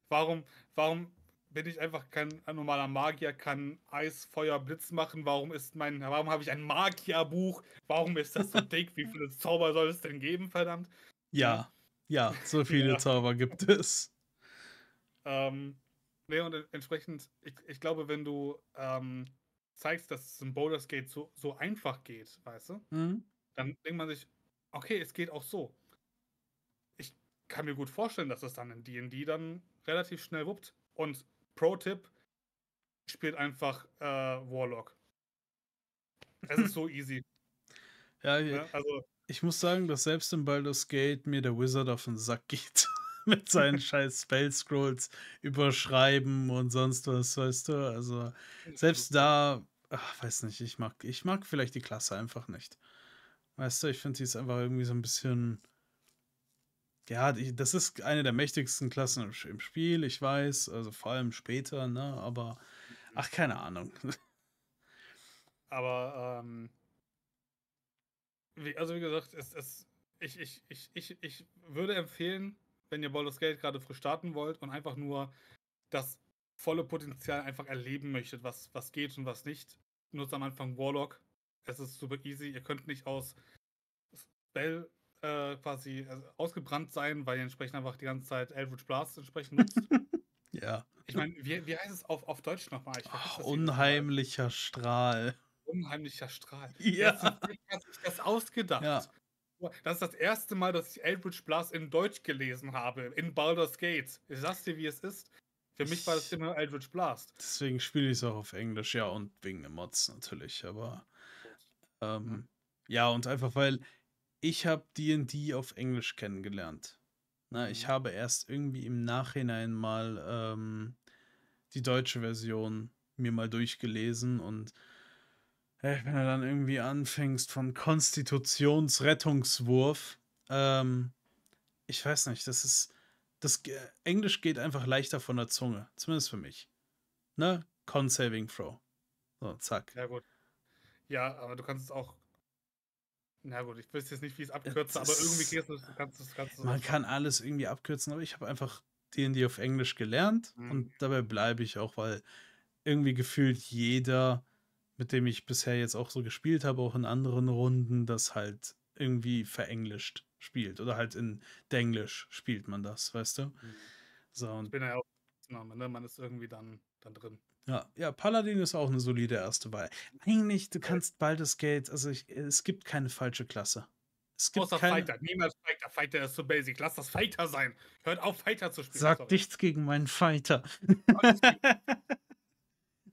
warum, warum bin ich einfach kein normaler Magier, kann Eis, Feuer, Blitz machen? Warum ist mein, warum habe ich ein Magierbuch? Warum ist das so dick? Wie viele Zauber soll es denn geben, verdammt? Ja. Ja, so viele ja. Zauber gibt es. Ähm, nee, und entsprechend, ich, ich glaube, wenn du ähm, zeigst, dass es im Boulders Gate so, so einfach geht, weißt du, mhm. dann denkt man sich, okay, es geht auch so. Ich kann mir gut vorstellen, dass es dann in DD dann relativ schnell wuppt. Und Pro-Tipp, spielt einfach äh, Warlock. Es ist so easy. Ja, ja, also ich muss sagen, dass selbst im Baldur's Gate mir der Wizard auf den Sack geht. Mit seinen scheiß Spell-Scrolls überschreiben und sonst was, weißt du? Also, selbst da, ach, weiß nicht, ich mag, ich mag vielleicht die Klasse einfach nicht. Weißt du, ich finde, sie ist einfach irgendwie so ein bisschen. Ja, das ist eine der mächtigsten Klassen im Spiel, ich weiß, also vor allem später, ne? Aber, ach, keine Ahnung. Aber, ähm, wie, also wie gesagt, es, es, ich, ich, ich, ich, ich würde empfehlen, wenn ihr Baldur's Gate gerade frisch starten wollt und einfach nur das volle Potenzial einfach erleben möchtet, was, was geht und was nicht, nutzt am Anfang Warlock. Es ist super easy. Ihr könnt nicht aus Spell äh, quasi also ausgebrannt sein, weil ihr entsprechend einfach die ganze Zeit Eldritch Blast entsprechend nutzt. ja. Ich meine, wie, wie heißt es auf, auf Deutsch nochmal? unheimlicher Strahl unheimlicher Strahl. Ja. Hat sich das ausgedacht? Ja. Das ist das erste Mal, dass ich Eldritch Blast in Deutsch gelesen habe, in Baldur's Gate. Ich sag's dir, wie es ist. Für mich war das immer Eldritch Blast. Deswegen spiele ich es auch auf Englisch, ja, und wegen den Mods natürlich, aber ähm, ja, und einfach weil ich habe D&D auf Englisch kennengelernt. Na, ich mhm. habe erst irgendwie im Nachhinein mal ähm, die deutsche Version mir mal durchgelesen und wenn du dann irgendwie anfängst von Konstitutionsrettungswurf, ähm, ich weiß nicht, das ist, das Englisch geht einfach leichter von der Zunge, zumindest für mich. Ne? Con Saving Throw. So, zack. Ja, gut. Ja, aber du kannst es auch. Na gut, ich weiß jetzt nicht, wie es abkürzt, aber irgendwie kannst du, du, kannst du Man kann alles irgendwie abkürzen, aber ich habe einfach D&D auf Englisch gelernt mhm. und dabei bleibe ich auch, weil irgendwie gefühlt jeder mit dem ich bisher jetzt auch so gespielt habe, auch in anderen Runden, das halt irgendwie verenglischt spielt. Oder halt in Denglisch spielt man das, weißt du? Mhm. So, und ich bin ja auch ne? Man ist irgendwie dann, dann drin. Ja, ja, Paladin ist auch eine solide erste Wahl. Eigentlich, du kannst Baldur's Gate, also ich, es gibt keine falsche Klasse. Es gibt Außer keine... Fighter, niemals Fighter. Fighter ist so basic. Lass das Fighter sein. Hört auf, Fighter zu spielen. Sag Sorry. nichts gegen meinen Fighter.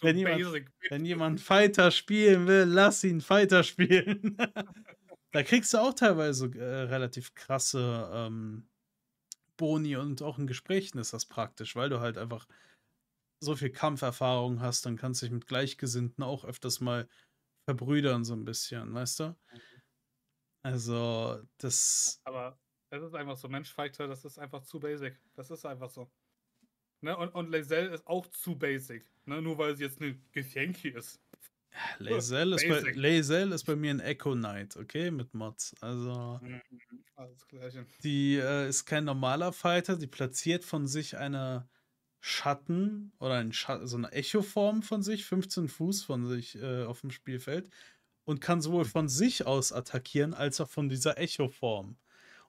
wenn, jemand, wenn jemand Fighter spielen will, lass ihn Fighter spielen. da kriegst du auch teilweise äh, relativ krasse ähm, Boni und auch in Gesprächen ist das praktisch, weil du halt einfach so viel Kampferfahrung hast, dann kannst du dich mit Gleichgesinnten auch öfters mal verbrüdern, so ein bisschen, weißt du? Also, das. Aber es ist einfach so, Mensch, Fighter, das ist einfach zu basic. Das ist einfach so. Ne? Und, und Lae'zel ist auch zu basic, ne? nur weil sie jetzt eine Gefänke ist. Lae'zel ist, bei, ist bei mir ein Echo Knight, okay, mit Mods. Also, mhm, die äh, ist kein normaler Fighter, die platziert von sich eine Schatten oder ein Schatten, so eine Echo-Form von sich, 15 Fuß von sich äh, auf dem Spielfeld und kann sowohl von sich aus attackieren als auch von dieser Echo-Form.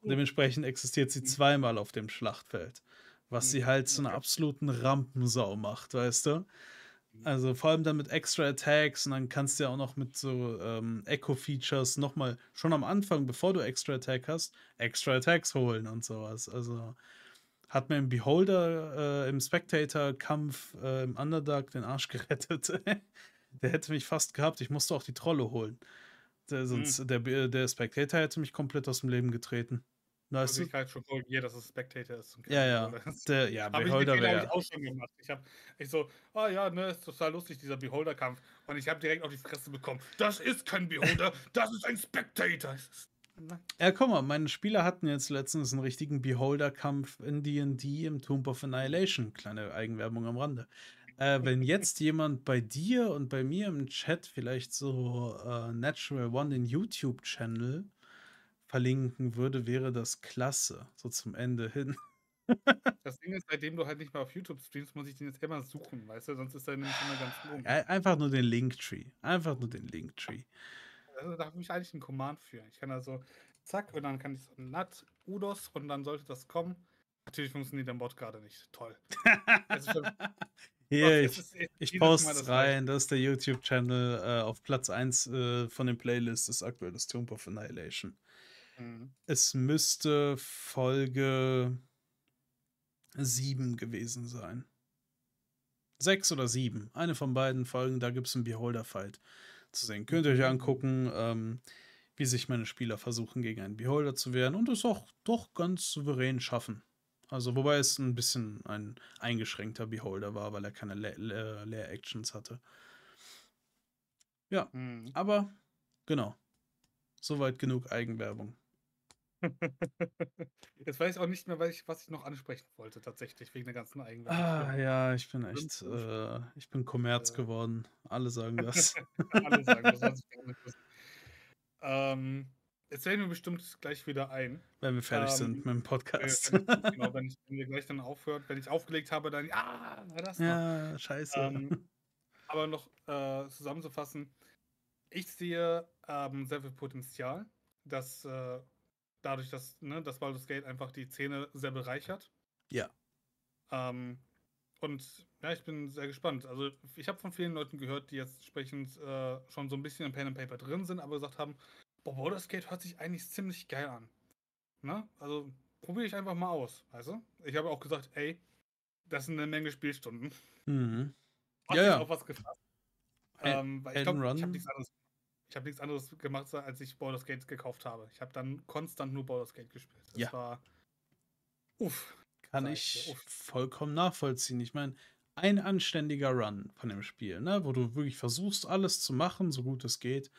Und dementsprechend existiert sie zweimal auf dem Schlachtfeld, was sie mhm. halt zu einer absoluten Rampensau macht, weißt du? Mhm. Also vor allem dann mit extra Attacks und dann kannst du ja auch noch mit so ähm, Echo-Features nochmal schon am Anfang, bevor du extra Attack hast, extra Attacks holen und sowas. Also hat mir im Beholder, äh, im Spectator-Kampf äh, im Underdark den Arsch gerettet. der hätte mich fast gehabt. Ich musste auch die Trolle holen. Der, sonst, hm. der, der Spectator hätte mich komplett aus dem Leben getreten. Weißt du? Ich halt schon korrigiert, dass es Spectator ist. Ja, ja. Der, ja, Beholder wäre. ich auch schon gemacht. Ich habe ich so, ah oh, ja, ne, ist total lustig, dieser Beholder-Kampf. Und ich habe direkt auf die Fresse bekommen. Das ist kein Beholder, das ist ein Spectator. Ja, guck mal, meine Spieler hatten jetzt letztens einen richtigen Beholder-Kampf in D&D im Tomb of Annihilation. Kleine Eigenwerbung am Rande. Äh, wenn jetzt jemand bei dir und bei mir im Chat vielleicht so äh, Natural One den YouTube-Channel verlinken würde, wäre das klasse. So zum Ende hin. Das Ding ist, seitdem du halt nicht mehr auf YouTube streamst, muss ich den jetzt immer suchen, weißt du? Sonst ist er nämlich immer ganz oben. Einfach nur den Linktree. Einfach nur den Linktree. Also, da habe ich eigentlich einen Command für. Ich kann also zack und dann kann ich so nat udos und dann sollte das kommen. Natürlich funktioniert der Bot gerade nicht. Toll. Hier, ich, ich poste es rein. Das ist der YouTube-Channel äh, auf Platz 1 äh, von den Playlists ist aktuell das Tomb of Annihilation. Mhm. Es müsste Folge 7 gewesen sein. 6 oder 7. Eine von beiden Folgen, da gibt es einen Beholder-Fight zu sehen. Könnt ihr euch angucken, ähm, wie sich meine Spieler versuchen, gegen einen Beholder zu wehren und es auch doch ganz souverän schaffen. Also, wobei es ein bisschen ein eingeschränkter Beholder war, weil er keine Leer-Actions hatte. Ja, mhm. aber genau. Soweit genug Eigenwerbung. Jetzt weiß ich auch nicht mehr, was ich, was ich noch ansprechen wollte, tatsächlich, wegen der ganzen Eigenwerbung. Ah, ja, ich bin echt, äh, ich bin Kommerz äh, geworden. Alle sagen das. Alle sagen das. ähm, jetzt werden wir bestimmt gleich wieder ein. Wenn wir fertig ähm, sind mit dem Podcast. Wenn, genau, wenn, ich, wenn wir gleich dann aufhört, wenn ich aufgelegt habe, dann, ah, das Ja, noch. scheiße. Ähm, aber noch äh, zusammenzufassen, ich sehe ähm, sehr viel Potenzial, dass äh, dadurch, dass ne, das Baldur's Gate einfach die Szene sehr bereichert. Ja. Ähm, und ja, ich bin sehr gespannt. Also ich habe von vielen Leuten gehört, die jetzt entsprechend äh, schon so ein bisschen im Pen and Paper drin sind, aber gesagt haben, boah, Baldur's Gate hört sich eigentlich ziemlich geil an. Ne? Also probiere ich einfach mal aus, weißt du? Ich habe auch gesagt, ey, das sind eine Menge Spielstunden. Mhm. Hast ja, ja. auf was gefasst? Ähm, weil ich glaube, ich habe nichts anderes ich habe nichts anderes gemacht, als ich Baldur's Gate gekauft habe. Ich habe dann konstant nur Baldur's Gate gespielt. Das ja. war. Uff. Kann ich uff. vollkommen nachvollziehen. Ich meine, ein anständiger Run von dem Spiel, ne, wo du wirklich versuchst, alles zu machen, so gut es geht,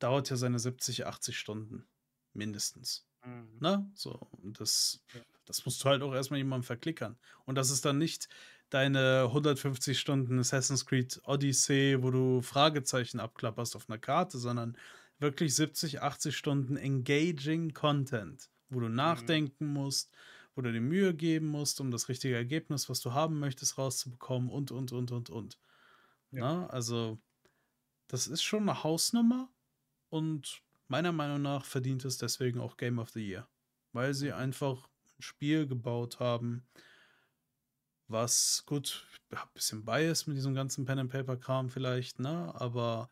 dauert ja seine 70, 80 Stunden. Mindestens. Mhm. Ne? So, und das, ja. das musst du halt auch erstmal jemandem verklickern. Und das ist dann nicht deine 150 Stunden Assassin's Creed Odyssey, wo du Fragezeichen abklapperst auf einer Karte, sondern wirklich 70, 80 Stunden engaging Content, wo du mhm. nachdenken mhm. musst, wo du dir Mühe geben musst, um das richtige Ergebnis, was du haben möchtest, rauszubekommen und, und, und, und, und. Ja. Na, also, das ist schon eine Hausnummer und meiner Meinung nach verdient es deswegen auch Game of the Year, weil sie einfach ein Spiel gebaut haben, was gut, ein bisschen Bias mit diesem ganzen Pen and Paper Kram vielleicht, ne? Aber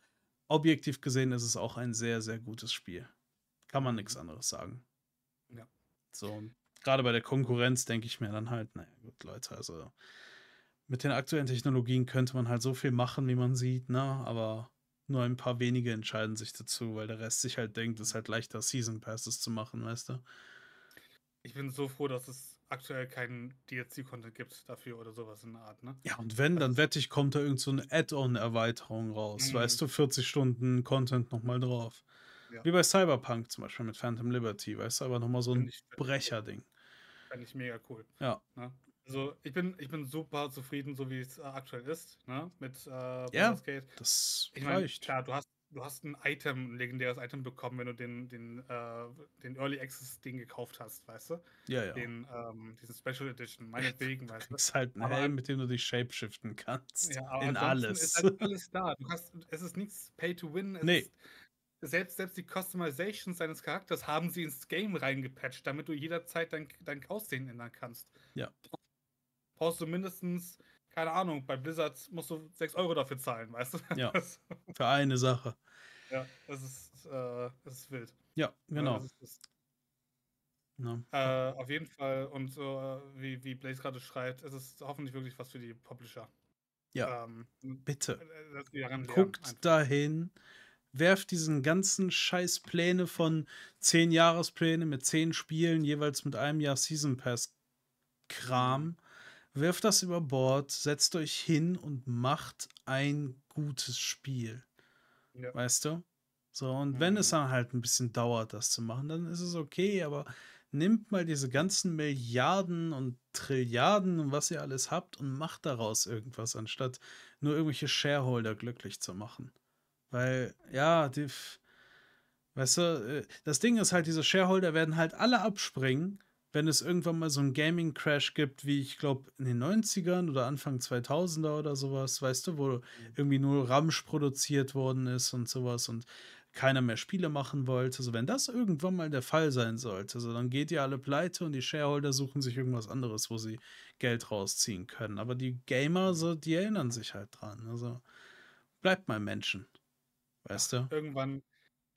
objektiv gesehen ist es auch ein sehr, sehr gutes Spiel. Kann man nichts anderes sagen. Ja. So, gerade bei der Konkurrenz denke ich mir dann halt, naja, gut, Leute, also mit den aktuellen Technologien könnte man halt so viel machen, wie man sieht, ne? Aber nur ein paar wenige entscheiden sich dazu, weil der Rest sich halt denkt, es ist halt leichter, Season Passes zu machen, weißt du? Ich bin so froh, dass es aktuell keinen DLC-Content gibt dafür oder sowas in der Art, ne? Ja, und wenn, dann wette ich, kommt da irgend so eine Add-on-Erweiterung raus. Mhm. Weißt du, 40 Stunden Content nochmal drauf. Ja. Wie bei Cyberpunk zum Beispiel mit Phantom Liberty, weißt du, aber nochmal so ein Brecherding. Fände ich mega cool. Ja. Ne? Also ich bin, ich bin super zufrieden, so wie es äh, aktuell ist, ne? Mit äh, ja, Gate. Das ich mein, reicht. Klar, du hast, du hast ein Item, ein legendäres Item bekommen, wenn du den, den, äh, den Early Access Ding gekauft hast, weißt du? Ja, ja. Den, ähm, diesen Special Edition, meinetwegen, weißt du. Das ist halt ein Helm, mit dem du dich shapeshiften kannst. Ja, aber in alles. ist halt alles da. Du hast, es ist nichts Pay to Win. Es nee. Ist, selbst, selbst die Customization seines Charakters haben sie ins Game reingepatcht, damit du jederzeit dein, dein Aussehen ändern kannst. Ja. Brauchst du mindestens keine Ahnung, bei Blizzard musst du 6 Euro dafür zahlen, weißt du? Ja. Für eine Sache. Ja, das ist, äh, das ist wild. Ja, genau. Ja, ist, no. äh, auf jeden Fall, und so äh, wie, wie Blaze gerade schreibt, es ist hoffentlich wirklich was für die Publisher. Ja. Ähm, bitte. Äh, Guckt einfach. dahin, werft diesen ganzen Scheiß Pläne von 10 Jahrespläne mit 10 Spielen, jeweils mit einem Jahr Season Pass Kram. Wirft das über Bord, setzt euch hin und macht ein gutes Spiel. Ja. Weißt du? So, und mhm. wenn es dann halt ein bisschen dauert, das zu machen, dann ist es okay, aber nimmt mal diese ganzen Milliarden und Trilliarden und was ihr alles habt und macht daraus irgendwas, anstatt nur irgendwelche Shareholder glücklich zu machen. Weil, ja, die, weißt du, äh, das Ding ist halt, diese Shareholder werden halt alle abspringen wenn es irgendwann mal so einen Gaming-Crash gibt, wie ich glaube in den 90ern oder Anfang 2000er oder sowas, weißt du, wo mhm. irgendwie nur Ramsch produziert worden ist und sowas und keiner mehr Spiele machen wollte. Also wenn das irgendwann mal der Fall sein sollte, so dann geht ihr alle pleite und die Shareholder suchen sich irgendwas anderes, wo sie Geld rausziehen können. Aber die Gamer, so, die erinnern sich halt dran. Also bleibt mal Menschen. Weißt Ach, du? Irgendwann,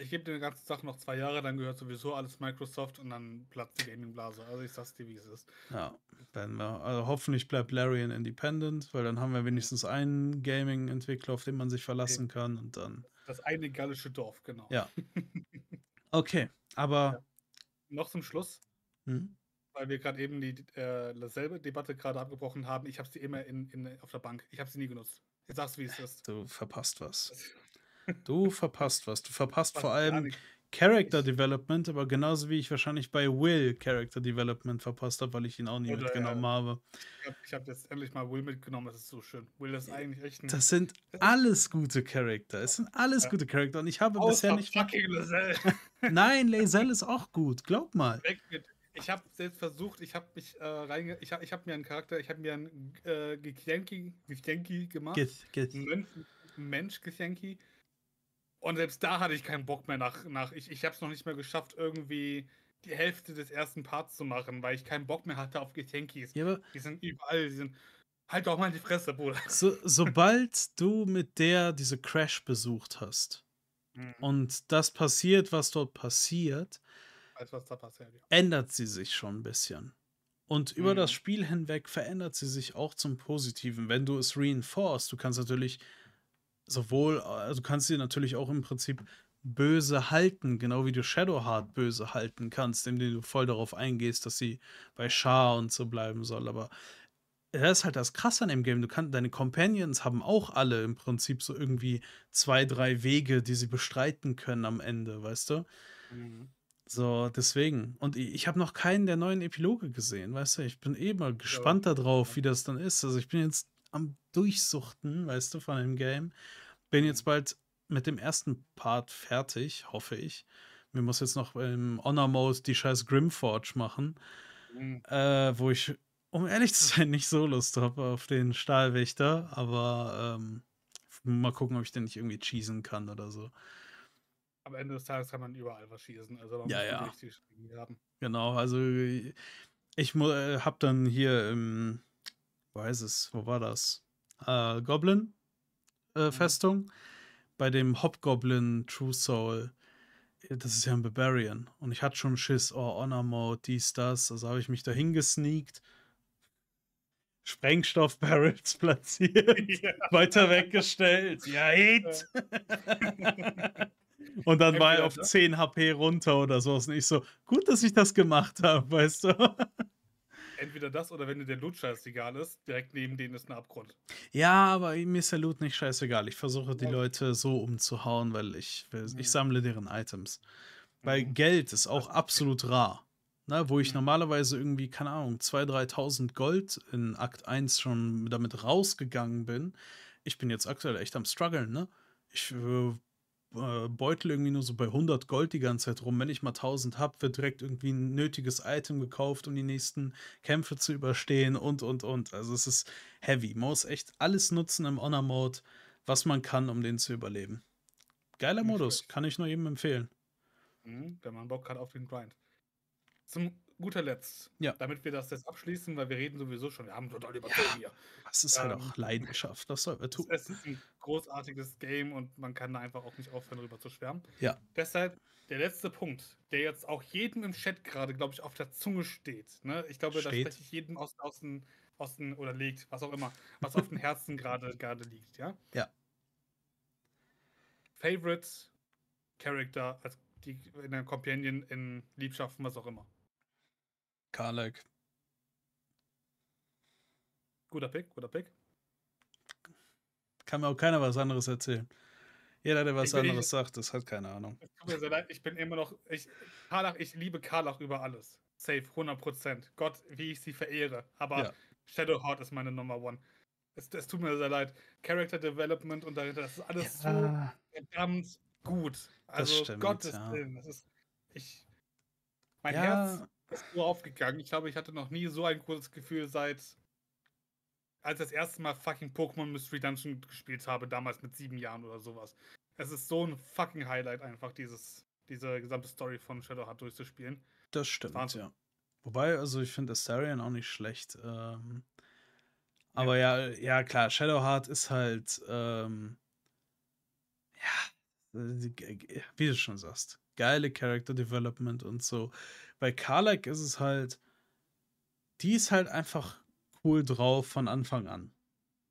ich gebe den ganzen Tag noch zwei Jahre, dann gehört sowieso alles Microsoft und dann platzt die Gaming-Blase. Also ich sag's dir, wie es ist. Ja, wir. Also hoffentlich bleibt Larian independent, weil dann haben wir wenigstens einen Gaming-Entwickler, auf den man sich verlassen okay. kann und dann. Das eine gallische Dorf, genau. Ja. Okay, aber. Ja. Noch zum Schluss, mhm. weil wir gerade eben die äh, dasselbe Debatte gerade abgebrochen haben. Ich habe sie immer in, in, auf der Bank. Ich habe sie nie genutzt. Jetzt sagst du, wie es ist. Du verpasst was. Du verpasst was. Du verpasst vor allem Character Development, aber genauso wie ich wahrscheinlich bei Will Character Development verpasst habe, weil ich ihn auch nie Oder, mitgenommen ja. habe. Ich habe hab jetzt endlich mal Will mitgenommen, das ist so schön. Will ist eigentlich echt ein. Das sind alles gute Charakter. Es sind alles ja. gute Charakter und ich habe Außer bisher nicht. Fucking Lazelle. Nein, Lazelle ist auch gut, glaub mal. Weg mit. Ich habe selbst versucht, ich habe mich äh, reinge ich habe ich hab mir einen Charakter, ich habe mir einen äh, Githyanki gemacht. Gith, Gith. Mensch Githyanki und selbst da hatte ich keinen Bock mehr nach. nach ich ich habe es noch nicht mehr geschafft, irgendwie die Hälfte des ersten Parts zu machen, weil ich keinen Bock mehr hatte auf Getenkis. Ja, die sind überall, die sind. Halt doch mal die Fresse, Bruder. So, sobald du mit der diese Crash besucht hast mhm. und das passiert, was dort passiert, Weiß, was passiert ja. ändert sie sich schon ein bisschen. Und über mhm. das Spiel hinweg verändert sie sich auch zum Positiven. Wenn du es reinforced, du kannst natürlich sowohl, also du kannst sie natürlich auch im Prinzip böse halten, genau wie du Shadowheart böse halten kannst, indem du voll darauf eingehst, dass sie bei Shah und so bleiben soll. Aber das ist halt das Krasse an dem Game. Du kannst, deine Companions haben auch alle im Prinzip so irgendwie zwei, drei Wege, die sie bestreiten können am Ende, weißt du? Mhm. So, deswegen. Und ich, ich habe noch keinen der neuen Epiloge gesehen, weißt du? Ich bin eh mal gespannt ja. darauf, wie das dann ist. Also ich bin jetzt am Durchsuchten, weißt du, von dem Game. Bin jetzt bald mit dem ersten Part fertig, hoffe ich. Mir muss jetzt noch im Honor Mode die scheiß Grimforge machen, mhm. äh, wo ich, um ehrlich zu sein, nicht so Lust habe auf den Stahlwächter, aber ähm, mal gucken, ob ich den nicht irgendwie cheesen kann oder so. Am Ende des Tages kann man überall was schießen, also man ja, muss ja. richtig haben. Genau, also ich äh, habe dann hier im weiß es, wo war das? Äh, Goblin äh, mhm. Festung. Bei dem Hobgoblin True Soul. Äh, das ist ja ein Barbarian. Und ich hatte schon Schiss, oh, Honor Mode, dies, das. Also habe ich mich dahin gesneakt. Sprengstoff-Barrels platziert, ja. weiter weggestellt. Ja, Hit! Und dann war er auf 10 HP runter oder sowas. Und ich so, gut, dass ich das gemacht habe, weißt du? Entweder das oder wenn dir der Loot scheißegal ist, direkt neben denen ist ein Abgrund. Ja, aber mir ist der Loot nicht scheißegal. Ich versuche die ja. Leute so umzuhauen, weil ich, ich mhm. sammle deren Items. Weil mhm. Geld ist auch absolut rar. Ne, wo ich mhm. normalerweise irgendwie, keine Ahnung, 2.000, 3.000 Gold in Akt 1 schon damit rausgegangen bin. Ich bin jetzt aktuell echt am struggeln, ne? Ich äh, äh, Beutel irgendwie nur so bei 100 Gold die ganze Zeit rum. Wenn ich mal 1000 habe, wird direkt irgendwie ein nötiges Item gekauft, um die nächsten Kämpfe zu überstehen und, und, und. Also es ist heavy. Man muss echt alles nutzen im Honor-Mode, was man kann, um den zu überleben. Geiler Nicht Modus, kann ich nur jedem empfehlen. Mhm, wenn man Bock hat auf den Grind. Zum guter Letzt, ja. damit wir das jetzt abschließen, weil wir reden sowieso schon, wir haben total überzogen ja, hier. Das ist halt ähm, auch Leidenschaft, das soll man tun. Es ist ein großartiges Game und man kann da einfach auch nicht aufhören, darüber zu schwärmen. Ja. Deshalb der letzte Punkt, der jetzt auch jedem im Chat gerade, glaube ich, auf der Zunge steht. Ne? Ich glaube, da spreche ich jedem aus, aus, den, aus den, oder legt, was auch immer, was auf dem Herzen gerade gerade liegt, ja? Ja. Favorite Character, als die in der Companion, in Liebschaften, was auch immer. Karlek. Guter Pick, guter Pick. Kann mir auch keiner was anderes erzählen. Jeder, der was ich, anderes ich, sagt, das hat keine Ahnung. Es tut mir sehr leid, ich bin immer noch. Ich, Karlach, ich liebe Karlach über alles. Safe, 100%. Gott, wie ich sie verehre. Aber ja. Shadowheart ist meine Nummer One. Es, es, tut mir sehr leid. Character Development und dahinter, das ist alles ja. so verdammt gut. Also, stimmt, Gottes ja. Willen. Das ist. Ich. Mein Herz ist so aufgegangen. Ich glaube, ich hatte noch nie so ein gutes Gefühl seit als ich das erste Mal fucking Pokémon Mystery Dungeon gespielt habe, damals mit sieben Jahren oder sowas. Es ist so ein fucking Highlight, einfach dieses, diese gesamte Story von Shadowheart durchzuspielen. Das stimmt, Wahnsinn. ja. Wobei, also ich finde Astarion auch nicht schlecht. Ähm, aber ja. ja, ja, klar, Shadowheart ist halt, ähm, ja, wie du schon sagst, geile Character Development und so. Bei Karlak ist es halt, die ist halt einfach cool drauf von Anfang an.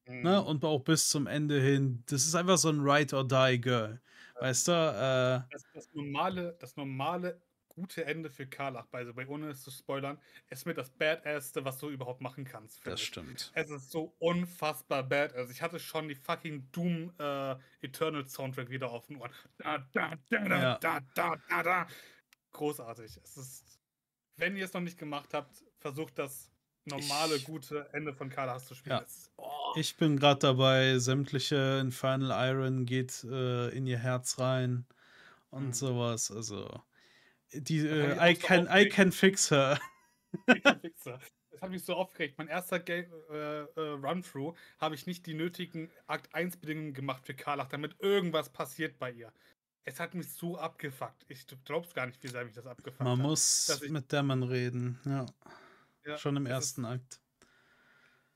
Ne? Mhm. Ne? Und auch bis zum Ende hin. Das ist einfach so ein Ride or Die Girl. Weißt du? Äh, das, das, normale, das normale gute Ende für Karlach, by the way, ohne es zu spoilern, ist mit das Badassste, was du überhaupt machen kannst. Das ich. stimmt. Es ist so unfassbar bad. Also ich hatte schon die fucking Doom äh, Eternal Soundtrack wieder auf den Ohren. Da, da, da, ja. da, da, da, da. Großartig. Es ist, wenn ihr es noch nicht gemacht habt, versucht das normale, ich, gute Ende von Karlach zu spielen. Ja. Oh. Ich bin gerade dabei, sämtliche Infernal Iron geht äh, in ihr Herz rein und mhm. sowas. Also, die, äh, I, can, I can fix her. I can fix her. Das hat mich so aufgeregt. Mein erster Game, äh, äh, Run-Through habe ich nicht die nötigen Akt 1-Bedingungen gemacht für Karlach, damit irgendwas passiert bei ihr. Es hat mich so abgefuckt. Ich glaub's gar nicht, wie sehr mich das abgefuckt Man hat. Man muss mit der man reden, ja. Ja, Schon im ersten Akt.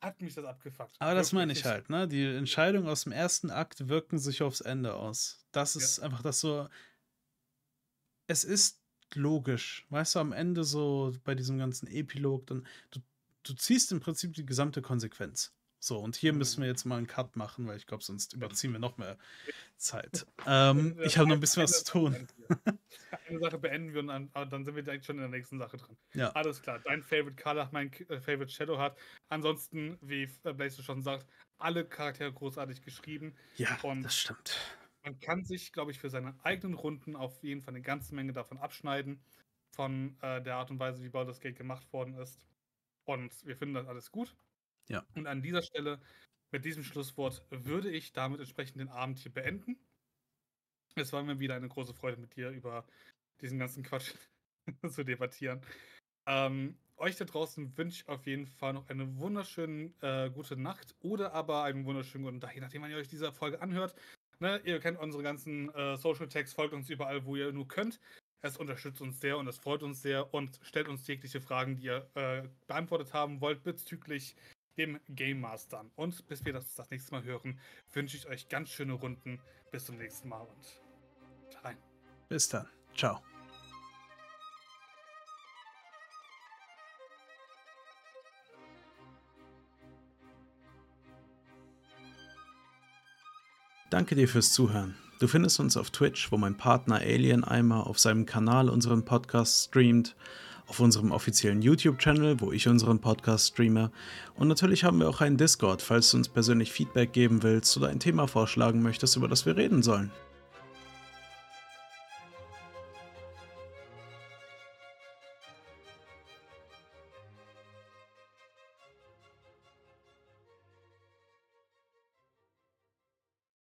Hat mich das abgefuckt. Aber das meine ich halt, ne? Die Entscheidungen aus dem ersten Akt wirken sich aufs Ende aus. Das ist ja. einfach das so. Es ist logisch. Weißt du, am Ende so bei diesem ganzen Epilog, dann du, du ziehst im Prinzip die gesamte Konsequenz. So, und hier müssen wir jetzt mal einen Cut machen, weil ich glaube, sonst überziehen wir noch mehr Zeit. Ähm, ich habe noch ein bisschen was zu tun. Eine Sache beenden wir und dann, dann sind wir direkt schon in der nächsten Sache dran. Ja. Alles klar. Dein Favorite Color, mein äh, Favorite Shadow hat. Ansonsten, wie äh, Blaze schon sagt, alle Charaktere großartig geschrieben. Ja, und das stimmt. Man kann sich, glaube ich, für seine eigenen Runden auf jeden Fall eine ganze Menge davon abschneiden. Von äh, der Art und Weise, wie Baldur's Gate gemacht worden ist. Und wir finden das alles gut. Ja. Und an dieser Stelle, mit diesem Schlusswort, würde ich damit entsprechend den Abend hier beenden. Es war mir wieder eine große Freude, mit dir über diesen ganzen Quatsch zu debattieren. Ähm, euch da draußen wünsche ich auf jeden Fall noch eine wunderschöne äh, gute Nacht oder aber einen wunderschönen guten Tag, je nachdem, wann ihr euch diese Folge anhört. Ne, ihr kennt unsere ganzen äh, Social Tags, folgt uns überall, wo ihr nur könnt. Es unterstützt uns sehr und es freut uns sehr und stellt uns jegliche Fragen, die ihr äh, beantwortet haben wollt bezüglich dem Game Mastern. Und bis wir das das nächste Mal hören, wünsche ich euch ganz schöne Runden. Bis zum nächsten Mal und rein. Bis dann. Ciao. Danke dir fürs Zuhören. Du findest uns auf Twitch, wo mein Partner Alien Eimer auf seinem Kanal unseren Podcast streamt auf unserem offiziellen YouTube-Channel, wo ich unseren Podcast streame. Und natürlich haben wir auch einen Discord, falls du uns persönlich Feedback geben willst oder ein Thema vorschlagen möchtest, über das wir reden sollen.